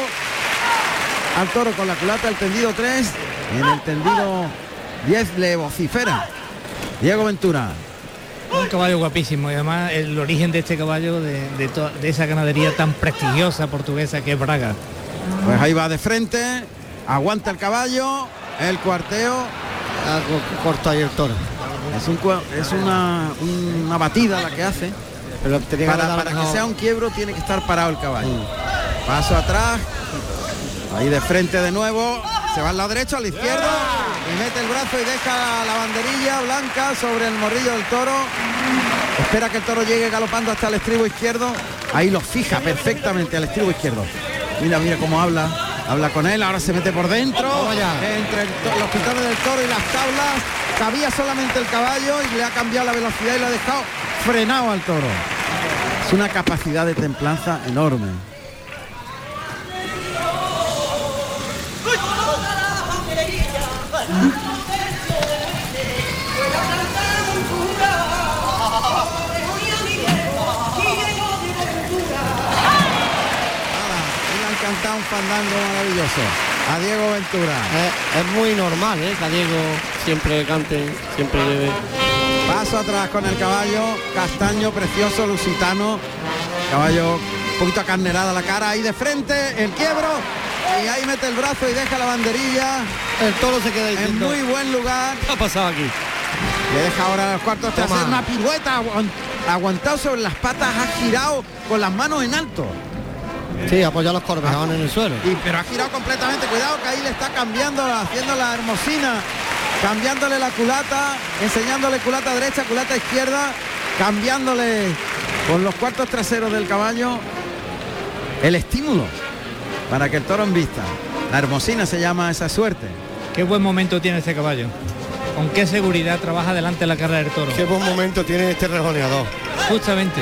al toro con la culata del tendido 3 en el tendido 10 le vocifera Diego Ventura Un caballo guapísimo y además el origen de este caballo, de, de to- de esa ganadería tan prestigiosa portuguesa que es Braga. pues ahí va de frente aguanta el caballo el cuarteo. Algo corto ahí el toro. es, un es una, una batida la que hace. Pero para, que sea un quiebro tiene que estar parado el caballo. Paso atrás ahí de frente de nuevo se va al lado derecho al izquierdo y mete el brazo y deja la banderilla blanca sobre el morrillo del toro. Espera que el toro llegue galopando hasta el estribo izquierdo. Ahí lo fija perfectamente al estribo izquierdo. Mira mira cómo habla. Habla con él ahora se mete por dentro entre el los pitones del toro y las tablas. Cabía solamente el caballo y le ha cambiado la velocidad y lo ha dejado frenado al toro. Es una capacidad de templanza enorme cantado un fandango maravilloso a Diego Ventura Es, es muy normal, ¿eh? Que a Diego siempre cante, siempre lleve. Paso atrás con el caballo, castaño, precioso, lusitano. Caballo un poquito acarnerada la cara, ahí de frente, el quiebro. Y ahí mete el brazo y deja la banderilla El toro se queda en muy buen lugar. ¿Qué ha pasado aquí? Le deja ahora los cuartos Toma. hacer una pirueta, aguan- aguantado sobre las patas, ha girado con las manos en alto. Sí, apoya los corvejones en el suelo. Y, pero ha girado completamente, cuidado que ahí le está cambiando, haciendo la hermosina, cambiándole la culata, enseñándole culata derecha, culata izquierda, cambiándole con los cuartos traseros del caballo el estímulo para que el toro en vista. La hermosina se llama esa suerte. Qué buen momento tiene este caballo. Con qué seguridad trabaja delante de la cara del toro. Qué buen momento tiene este rejoneador. Justamente.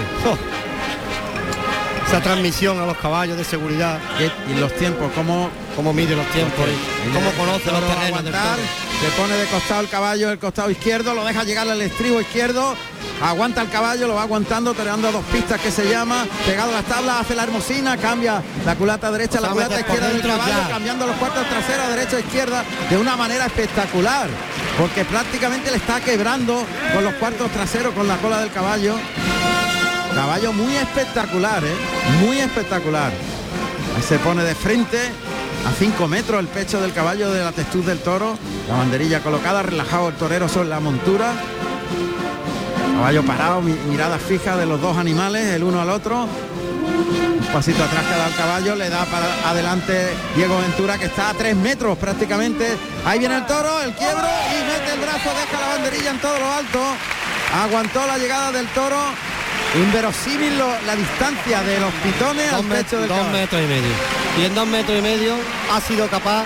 Esa transmisión a los caballos de seguridad, Y, y los tiempos, como cómo mide los tiempos, y cómo conoce los terrenos del aguantar, toro. Se pone de costado el caballo, el costado izquierdo, lo deja llegar al estribo izquierdo, aguanta el caballo, lo va aguantando, toreando a dos pistas que se llama, pegado a las tablas, hace la hermosina, cambia la culata derecha, la culata izquierda del caballo, ya. cambiando los cuartos traseros, derecha, izquierda, de una manera espectacular, porque prácticamente le está quebrando con los cuartos traseros, con la cola del caballo. Caballo muy espectacular, ¿eh? muy espectacular. Ahí se pone de frente a 5 metros el pecho del caballo de la textud del toro, la banderilla colocada, relajado el torero sobre la montura. Caballo parado, mi- mirada fija de los dos animales, el uno al otro. Un pasito atrás que da el caballo, le da para adelante Diego Ventura que está a 3 metros prácticamente. Ahí viene el toro, el quiebro y mete el brazo, deja la banderilla en todo lo alto. Aguantó la llegada del toro. Inverosímil lo- la distancia de los pitones al Dos, pecho del dos caballo. metros y medio. Y en dos metros y medio ha sido capaz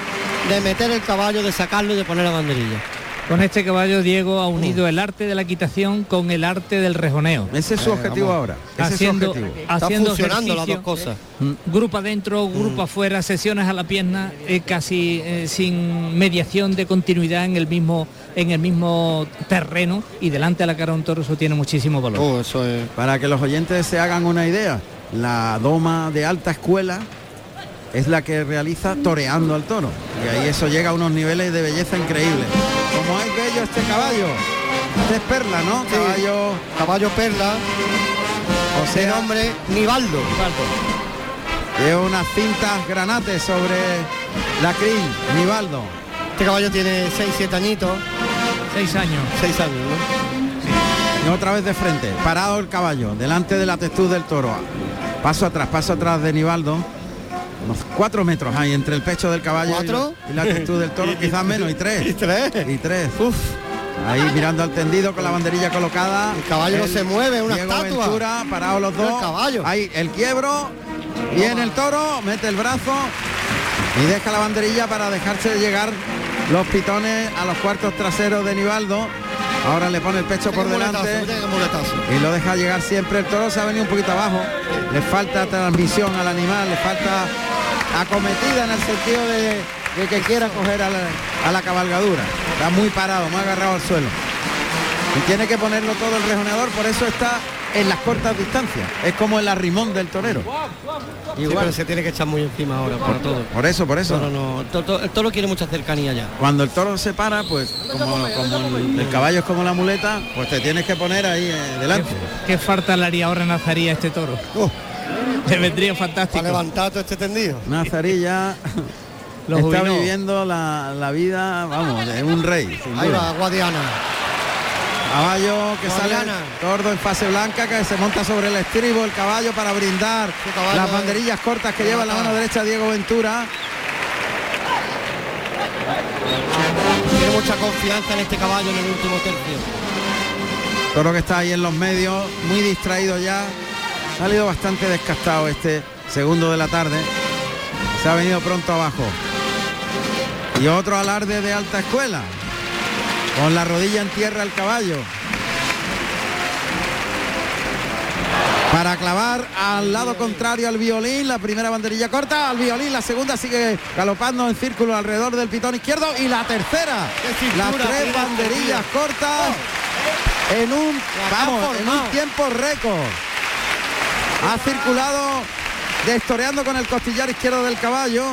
de meter el caballo, de sacarlo y de poner la banderilla. Con este caballo Diego ha unido el arte de la quitación con el arte del rejoneo. Ese es su Eh, objetivo ahora. Ese Haciendo, es su objetivo. Está haciendo funcionando las dos cosas. Grupo adentro, grupo afuera, sesiones a la pierna, eh, casi eh, sin mediación de continuidad en el mismo en el mismo terreno y delante de la cara de un toro eso tiene muchísimo valor. Oh, eso es. Para que los oyentes se hagan una idea, la doma de alta escuela es la que realiza toreando al toro. Y ahí eso llega a unos niveles de belleza increíbles. Como es bello este caballo. Este es perla, ¿no? Sí. Caballo, Caballo perla, o de sea, nombre Nivaldo. lleva unas cintas granates sobre la crin, Nivaldo. Este caballo tiene 6-7 añitos, Seis años. 6 años, ¿no? Y otra vez de frente, parado el caballo, delante de la textud del toro. Paso atrás, paso atrás de Nivaldo. Unos cuatro metros hay entre el pecho del caballo y la- y la textud del toro, <laughs> quizás menos, y tres. Y tres. Y tres. Uf, Ahí mirando al tendido con la banderilla colocada. El caballo no se mueve, una Diego estatua. Ventura, parados los dos. el caballo. Ahí el quiebro Viene el toro, mete el brazo y deja la banderilla para dejarse de llegar los pitones a los cuartos traseros de Nivaldo. Ahora le pone el pecho por delante y lo deja llegar siempre. El toro se ha venido un poquito abajo. Le falta transmisión al animal, le falta acometida en el sentido de, de que quiera coger a la, a la cabalgadura. Está muy parado, muy agarrado al suelo. Y tiene que ponerlo todo el rejoneador, por eso está en las cortas distancias. Es como el arrimón del torero. Sí, pero se tiene que echar muy encima ahora para todo. Por eso, por eso. El toro, no- toro- el toro quiere mucha cercanía ya. Cuando el toro se para, pues como, como el, el caballo es como la muleta, pues te tienes que poner ahí eh, delante. ¿Qué falta le haría ahora Nazaría a este toro? Le vendría fantástico. levantar todo este tendido. Nazarilla Lo está jubiló. viviendo la, la vida, vamos, de un rey. sin duda. Guadiana. Caballo que sale Guadiana. tordo en fase blanca, que se monta sobre el estribo, el caballo para brindar caballo las es- banderillas cortas que lleva en la mano derecha Diego Ventura. Tiene mucha confianza en este caballo en el último tercio. Toro que está ahí en los medios, muy distraído ya. Ha salido bastante descastado este segundo de la tarde. Se ha venido pronto abajo. Y otro alarde de alta escuela. Con la rodilla en tierra el caballo. Para clavar al lado contrario al violín, la primera banderilla corta, al violín, la segunda sigue galopando en círculo alrededor del pitón izquierdo y la tercera, las tres banderillas cortas en un, vamos, en un tiempo récord. Ha circulado destoreando con el costillar izquierdo del caballo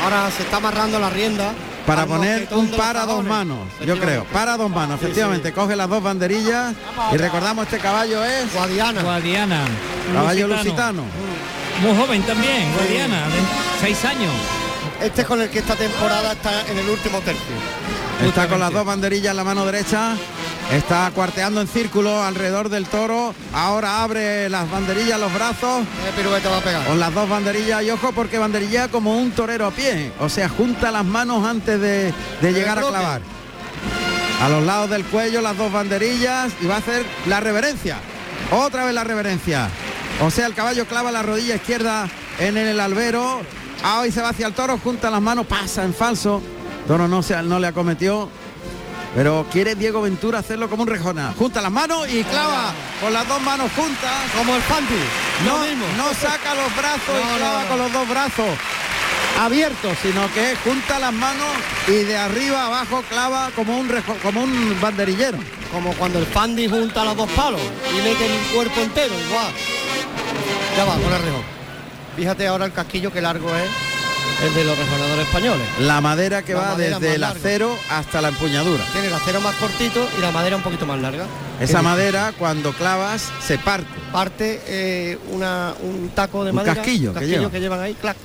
Ahora se está amarrando la rienda. Para poner un para dos manos, yo creo, para dos manos, Sí, efectivamente, coge las dos banderillas y recordamos este caballo es Guadiana. Guadiana. caballo lusitano. Muy joven también, Guadiana, de seis años. Este es con el que esta temporada está en el último tercio. Está con las dos banderillas en la mano derecha. Está cuarteando en círculo alrededor del toro. Ahora abre las banderillas, los brazos. ¿Qué pirueta va a pegar? Con las dos banderillas y ojo porque banderilla como un torero a pie. O sea, junta las manos antes de, de llegar a clavar. A los lados del cuello las dos banderillas y va a hacer la reverencia. Otra vez la reverencia. O sea, el caballo clava la rodilla izquierda en el albero. Ah, Hoy se va hacia el toro, junta las manos, pasa en falso. Toro no, se, no le acometió. Pero quiere Diego Ventura hacerlo como un rejona. Junta las manos y clava con las dos manos juntas. Como el Fanti. No, no saca los brazos No, y clava no. con los dos brazos abiertos, sino que junta las manos y de arriba abajo clava como un rejo- como un banderillero. Como cuando el Fandi junta los dos palos y mete el cuerpo entero, igual. Ya va, con el rejón. Fíjate ahora el casquillo que largo es el de los rejonadores españoles. La madera que La va madera desde el acero hasta la empuñadura. Tiene el acero más cortito y la madera un poquito más larga. Esa madera cuando clavas se parte Parte eh, una, un taco de Un madera. casquillo un que casquillo lleva. que llevan ahí, clac,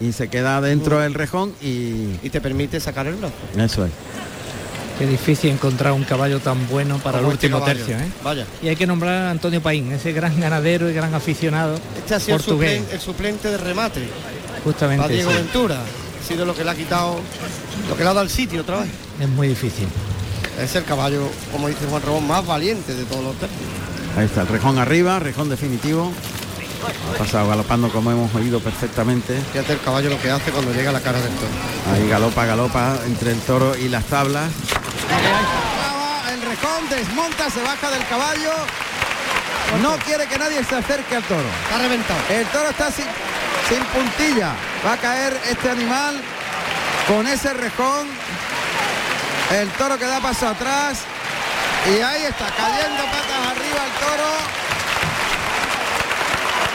y se queda dentro del rejón y y te permite sacar el brazo. eso es. Qué difícil encontrar un caballo tan bueno para el Como último tercio. ¿eh? Vaya. Y hay que nombrar a Antonio Paín, ese gran ganadero y gran aficionado Este ha sido el portugués. suplente, el suplente de remate. A Justamente. Diego sí. Ventura. Ha sido lo que le ha quitado, lo que le ha dado al sitio otra vez. Es muy difícil. Es el caballo, como dice Juan Robón, más valiente de todos los tercios. Ahí está el rejón arriba, rejón definitivo. Ha pasado galopando como hemos oído perfectamente. Fíjate el caballo lo que hace cuando llega a la cara del toro. Ahí galopa, galopa entre el toro y las tablas. El rejón desmonta, se baja del caballo. No quiere que nadie se acerque al toro. Está reventado. El toro está sin, sin puntilla. Va a caer este animal con ese rejón. El toro que da paso atrás. Y ahí está, cayendo patas arriba el toro.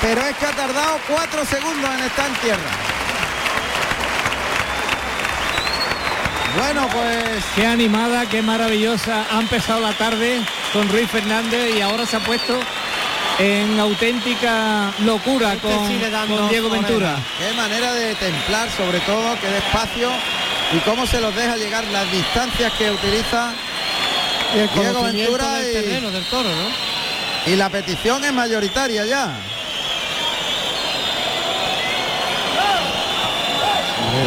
Pero es que ha tardado cuatro segundos en estar en tierra. Bueno, pues Qué animada, qué maravillosa. Ha empezado la tarde con Ruiz Fernández y ahora se ha puesto en auténtica locura Este con, sigue dando con Diego. Ventura. Qué manera de templar, sobre todo, que despacio y cómo se los deja llegar las distancias que utiliza Y el Diego Ventura del y- terreno, del toro, ¿no? y la petición es mayoritaria ya.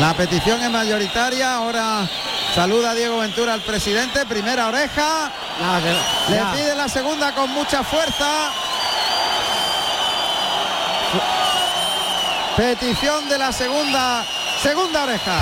La petición es mayoritaria, ahora saluda a Diego Ventura al presidente, primera oreja, Nada, que- le ya. pide la segunda con mucha fuerza. Petición de la segunda, segunda oreja.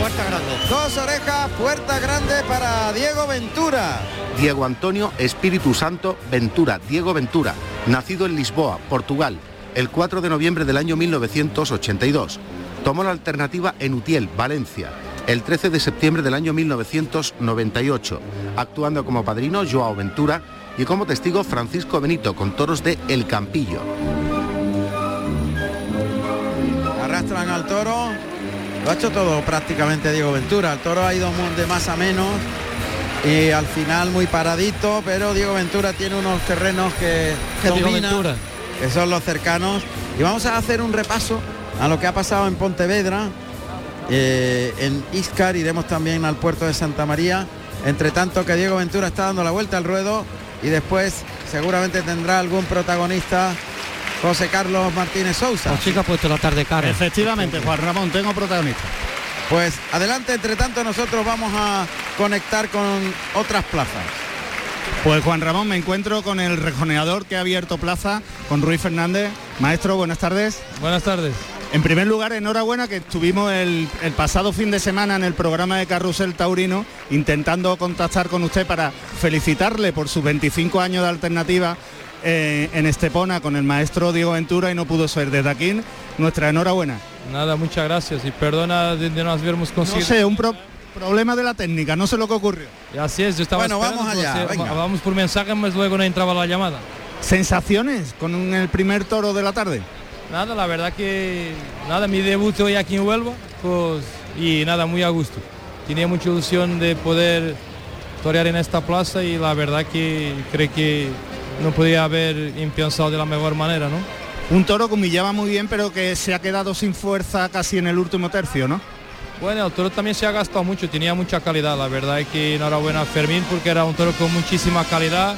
Puerta grande. Dos orejas, puerta grande para Diego Ventura. Diego Antonio Espíritu Santo Ventura, Diego Ventura, nacido en Lisboa, Portugal, el 4 de noviembre del año 1982. Tomó la alternativa en Utiel, Valencia, el 13 de septiembre del año 1998, actuando como padrino Joao Ventura y como testigo Francisco Benito con toros de El Campillo. Arrastran al toro. Lo ha hecho todo prácticamente Diego Ventura. El toro ha ido de más a menos y al final muy paradito, pero Diego Ventura tiene unos terrenos que domina, Ventura. que son los cercanos. Y vamos a hacer un repaso a lo que ha pasado en Pontevedra, eh, en Iscar, iremos también al puerto de Santa María. Entre tanto que Diego Ventura está dando la vuelta al ruedo y después seguramente tendrá algún protagonista José Carlos Martínez Sousa. Pues chica ha puesto la tarde cara. Efectivamente, Juan Ramón, tengo protagonista. Pues adelante, entre tanto nosotros vamos a conectar con otras plazas. Pues Juan Ramón, me encuentro con el rejoneador que ha abierto plaza, con Ruiz Fernández. Maestro, buenas tardes. Buenas tardes. En primer lugar, enhorabuena que estuvimos el, el pasado fin de semana en el programa de Carrusel Taurino intentando contactar con usted para felicitarle por sus 25 años de alternativa eh, en Estepona con el maestro Diego Ventura y no pudo ser. Desde aquí, nuestra enhorabuena. Nada, muchas gracias y perdona de, de no habermos No conseguido. sé, un pro- problema de la técnica, no sé lo que ocurrió. Y Así es, yo estaba Bueno, esperando, vamos allá, pues, eh, venga. Vamos por mensaje, más luego no entraba la llamada. ¿Sensaciones con un- el primer toro de la tarde? Nada, la verdad que nada, mi debut hoy aquí en Huelva, pues y nada, muy a gusto. Tenía mucha ilusión de poder torear en esta plaza y la verdad que creo que no podía haber empezado de la mejor manera, ¿no? Un toro que humillaba muy bien, pero que se ha quedado sin fuerza casi en el último tercio, ¿no? Bueno, el toro también se ha gastado mucho, tenía mucha calidad, la verdad es que enhorabuena a Fermín porque era un toro con muchísima calidad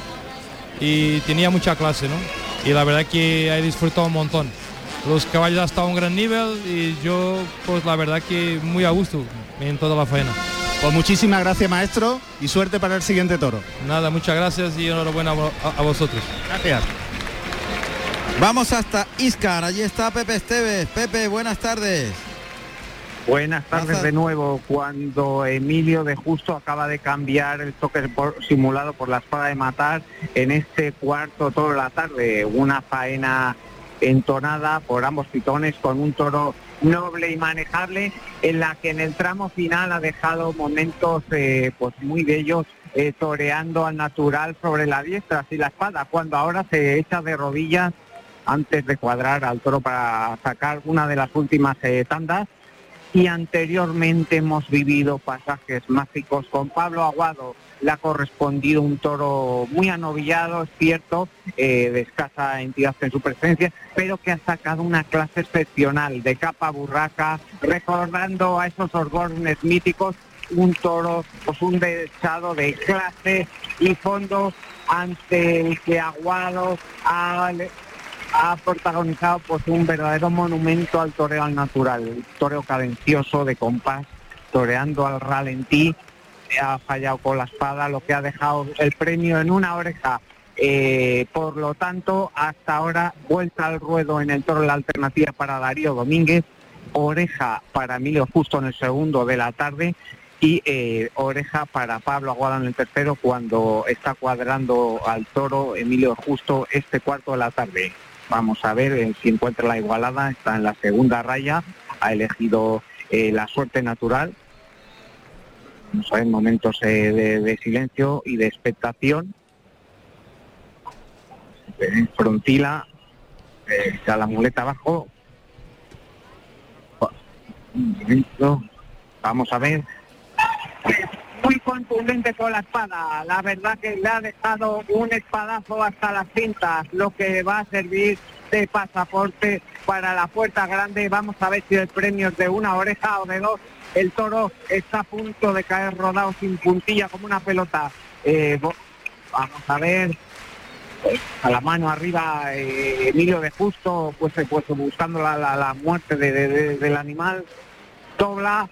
y tenía mucha clase, ¿no? Y la verdad que he disfrutado un montón. Los caballos hasta un gran nivel y yo, pues la verdad que muy a gusto en toda la faena. Pues muchísimas gracias, maestro, y suerte para el siguiente toro. Nada, muchas gracias y enhorabuena a, a- vosotros. Gracias. Vamos hasta Iscar, allí está Pepe Esteves. Pepe, buenas tardes. Buenas tardes de nuevo. Cuando Emilio de Justo acaba de cambiar el toque por- simulado por la espada de matar en este cuarto toro de la tarde, una faena entonada por ambos pitones con un toro noble y manejable en la que en el tramo final ha dejado momentos eh, pues muy bellos eh, toreando al natural sobre la diestra así la espada cuando ahora se echa de rodillas antes de cuadrar al toro para sacar una de las últimas eh, tandas y anteriormente hemos vivido pasajes mágicos con Pablo Aguado. Le ha correspondido un toro muy anovillado, es cierto, eh, de escasa entidad en su presencia, pero que ha sacado una clase excepcional de capa burraca, recordando a esos orgornes míticos, un toro, pues un dechado de clase y fondo ante el que Aguado ha ha protagonizado pues un verdadero monumento al toreo al natural, un toreo cadencioso de compás, toreando al ralentí, ha fallado con la espada, lo que ha dejado el premio en una oreja. Eh, por lo tanto, hasta ahora vuelta al ruedo en el toro la alternativa para Darío Domínguez, oreja para Emilio Justo en el segundo de la tarde y eh, oreja para Pablo Aguada en el tercero cuando está cuadrando al toro Emilio Justo este cuarto de la tarde. Vamos a ver eh, si encuentra la igualada, está en la segunda raya, ha elegido la suerte natural. Ver momentos eh, de, de silencio y de expectación. Eh, frontila, eh, la muleta abajo. Momento. Vamos a ver. Muy contundente con la espada. La verdad que le ha dejado un espadazo hasta las cintas, lo que va a servir de pasaporte para la puerta grande. Vamos a ver si el premio es de una oreja o de dos. El toro está a punto de caer rodado sin puntilla como una pelota. Eh, vamos a ver. A la mano arriba eh, Emilio de Justo, pues, eh, pues buscando la, la- muerte de- de- de- del animal. Dobla,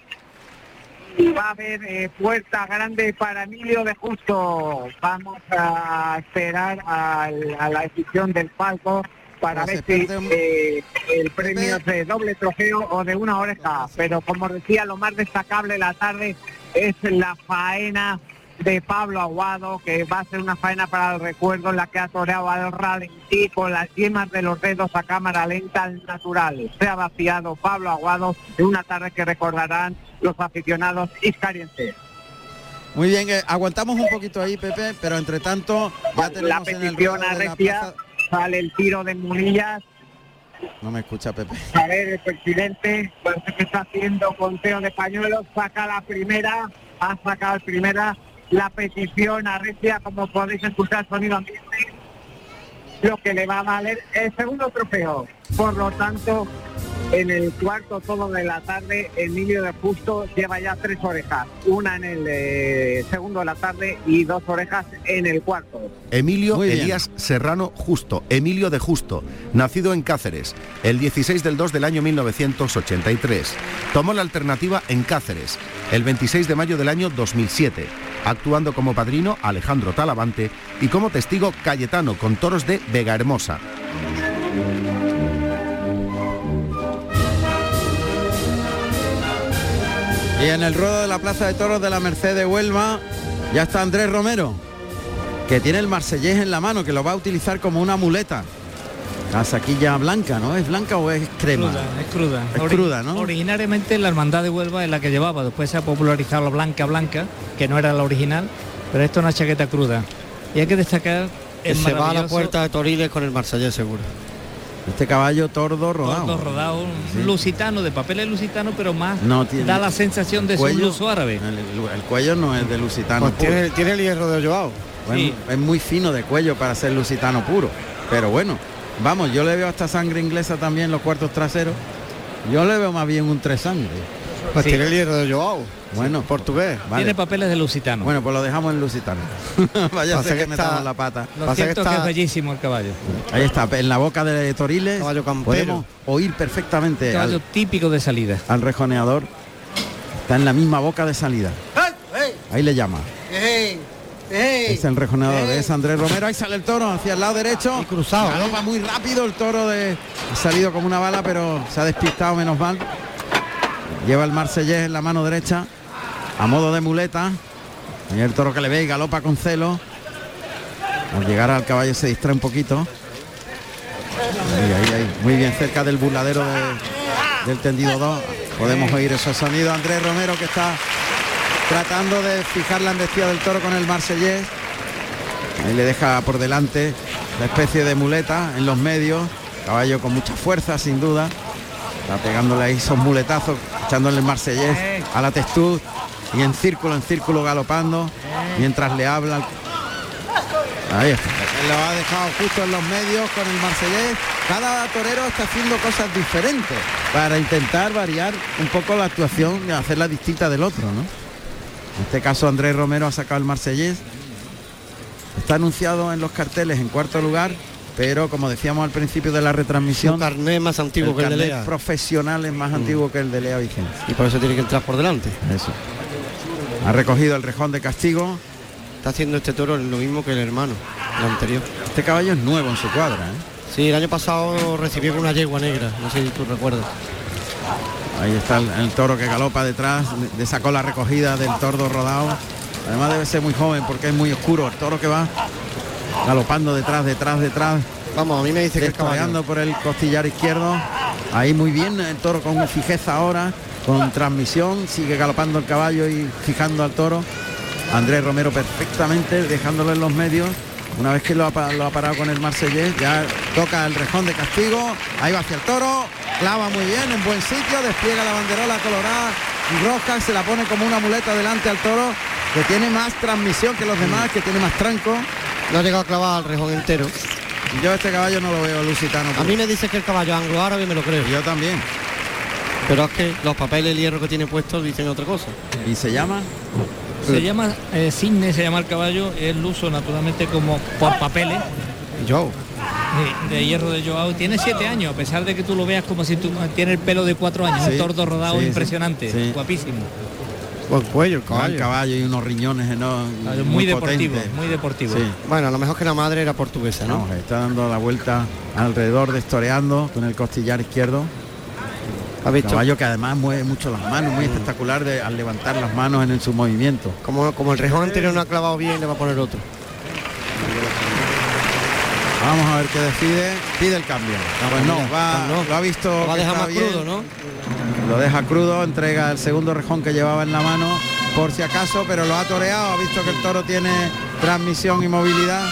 y va a haber puerta grande para Emilio de Justo. Vamos a esperar al- a, la decisión del palco para ver si eh, el premio es de doble trofeo o de una oreja. Pero como decía, lo más destacable de la tarde es la faena de Pablo Aguado, que va a ser una faena para el recuerdo en la que ha toreado al ralentí con las yemas de los dedos a cámara lenta al natural. Se ha vaciado Pablo Aguado en una tarde que recordarán los aficionados iscarienses. Muy bien, eh, aguantamos un poquito ahí, Pepe, pero entre tanto ya la tenemos en el petición ruedo a de la Recia, plaza- sale el tiro de Munillas, No me escucha Pepe. a ver el presidente, parece que está haciendo conteo de pañuelos, saca la primera, ha sacado la primera, la petición a Recia, como podéis escuchar sonido ambiente, lo que le va a valer el segundo trofeo. Por lo tanto, en el cuarto todo de la tarde, Emilio de Justo lleva ya tres orejas, una en el eh, segundo de la tarde y dos orejas en el cuarto. Emilio. Elías Serrano Justo, Emilio de Justo, nacido en Cáceres, el 16 del 2 del año 1983. Tomó la alternativa en Cáceres, el 26 de mayo del año 2007, actuando como padrino Alejandro Talavante y como testigo Cayetano con toros de Vega Hermosa. Y en el ruedo de la Plaza de Toros de la Merced de Huelva ya está Andrés Romero, que tiene el marsellés en la mano, que lo va a utilizar como una muleta. La saquilla blanca, ¿no? ¿Es blanca o es crema? Cruda, es cruda. Es Ori- cruda, ¿no? Originariamente la hermandad de Huelva es la que llevaba, después se ha popularizado la blanca blanca, que no era la original, pero esto es una chaqueta cruda. Y hay que destacar Que el se va a la puerta de Toriles con el Marsellés seguro. Este caballo tordo rodado. tordo rodado, un Sí. lusitano, de papel es lusitano, pero más No tiene- da la sensación de ser un Cuello- luso árabe. El, el- el cuello no es de lusitano. Pues puro. tiene, tiene el hierro de Joao. Bueno, Sí. Es muy fino de cuello para ser lusitano puro. Pero bueno, vamos, yo le veo hasta sangre inglesa también en los cuartos traseros. Yo le veo más bien un tres sangre. Pues Sí. tiene el hierro de Joao. Bueno, Portugués. vale. Tiene papeles de lusitano. Bueno, pues lo dejamos en lusitano. <laughs> Vaya a Pasa ser que que está- la pata. Lo pasa que cierto es que está- es bellísimo el caballo. Ahí está, en la boca de Toriles. Caballo campero. Podemos oír perfectamente Caballo al, típico de salida. al rejoneador. Está en la misma boca de salida. Ahí le llama. Es el rejoneador, es Andrés Romero. Ahí sale el toro hacia el lado derecho. Y cruzado, Galopa muy rápido el toro de. Ha salido como una bala, pero se ha despistado menos mal. Lleva el marsellés en la mano derecha. A modo de muleta. Y el toro que le ve y galopa con celo. Al llegar al caballo se distrae un poquito. Ahí, ahí, ahí. Muy bien cerca del burladero de- del tendido 2. Podemos oír esos sonidos. Andrés Romero que está tratando de fijar la embestida del toro con el marsellés. Ahí le deja por delante la especie de muleta en los medios. Caballo con mucha fuerza, sin duda. Está pegándole ahí esos muletazos, echándole el marsellés a la textud y en círculo, en círculo galopando, mientras le habla. Ahí está. Lo ha dejado justo en los medios con el marsellés. Cada torero está haciendo cosas diferentes para intentar variar un poco la actuación y hacerla distinta del otro, ¿no? En este caso Andrés Romero ha sacado el marsellés. Está anunciado en los carteles en cuarto lugar, pero como decíamos al principio de la retransmisión, carnet más antiguo el que el de Lea. profesional es más antiguo que el de Lea Vicente. Y por eso tiene que entrar por delante. Eso. Ha recogido el rejón de castigo. Está haciendo este toro lo mismo que el hermano, el anterior. Este caballo es nuevo en su cuadra. ¿eh? Sí, el año pasado recibió con una yegua negra, no sé si tú recuerdas. Ahí está el, el toro que galopa detrás, le- le sacó la recogida del tordo rodado. Además debe ser muy joven porque es muy oscuro. El toro que va galopando detrás, detrás, detrás, Vamos, a mí me dice que caballo. por el costillar izquierdo. Ahí muy bien el toro con fijeza ahora, con transmisión, sigue galopando el caballo y fijando al toro. Andrés Romero perfectamente, dejándolo en los medios. Una vez que lo ha, pa- lo ha parado con el Marsellés, ya toca el rejón de castigo. Ahí va hacia el toro, clava muy bien, en buen sitio, despliega la banderola colorada y roja, se la pone como una muleta delante al toro, que tiene más transmisión que los demás, que tiene más tranco. No ha llegado a clavar al rejón entero. Yo este caballo no lo veo lusitano. A mí me dice que el caballo anglo árabe me lo creo. Yo también. Pero es que los papeles el hierro que tiene puesto dicen otra cosa. ¿Y se llama? Se llama eh, Cisne, se llama el caballo, es luso naturalmente como por papeles Yo. De, de hierro de Joao. Tiene siete años, a pesar de que tú lo veas como si tú tiene el pelo de cuatro años, Sí, un tordo rodado sí, impresionante, sí. guapísimo. Buen cuello, el caballo. caballo y unos riñones enormes. Caballo muy deportivo, muy deportivo. Sí. Bueno, a lo mejor que la madre era portuguesa, ¿no? No, está dando la vuelta alrededor destoreando con el costillar izquierdo. ¿Has visto? Caballo que además mueve mucho las manos, muy espectacular de, al levantar las manos en, en su movimiento. Como, como el rejón anterior no ha clavado bien, le va a poner otro. Vamos a ver qué decide. Pide el cambio. pues no, va, no. lo ha visto. Lo va a que dejar está más bien, crudo, ¿no? Lo deja crudo, entrega el segundo rejón que llevaba en la mano por si acaso, pero lo ha toreado, ha visto que el toro tiene transmisión y movilidad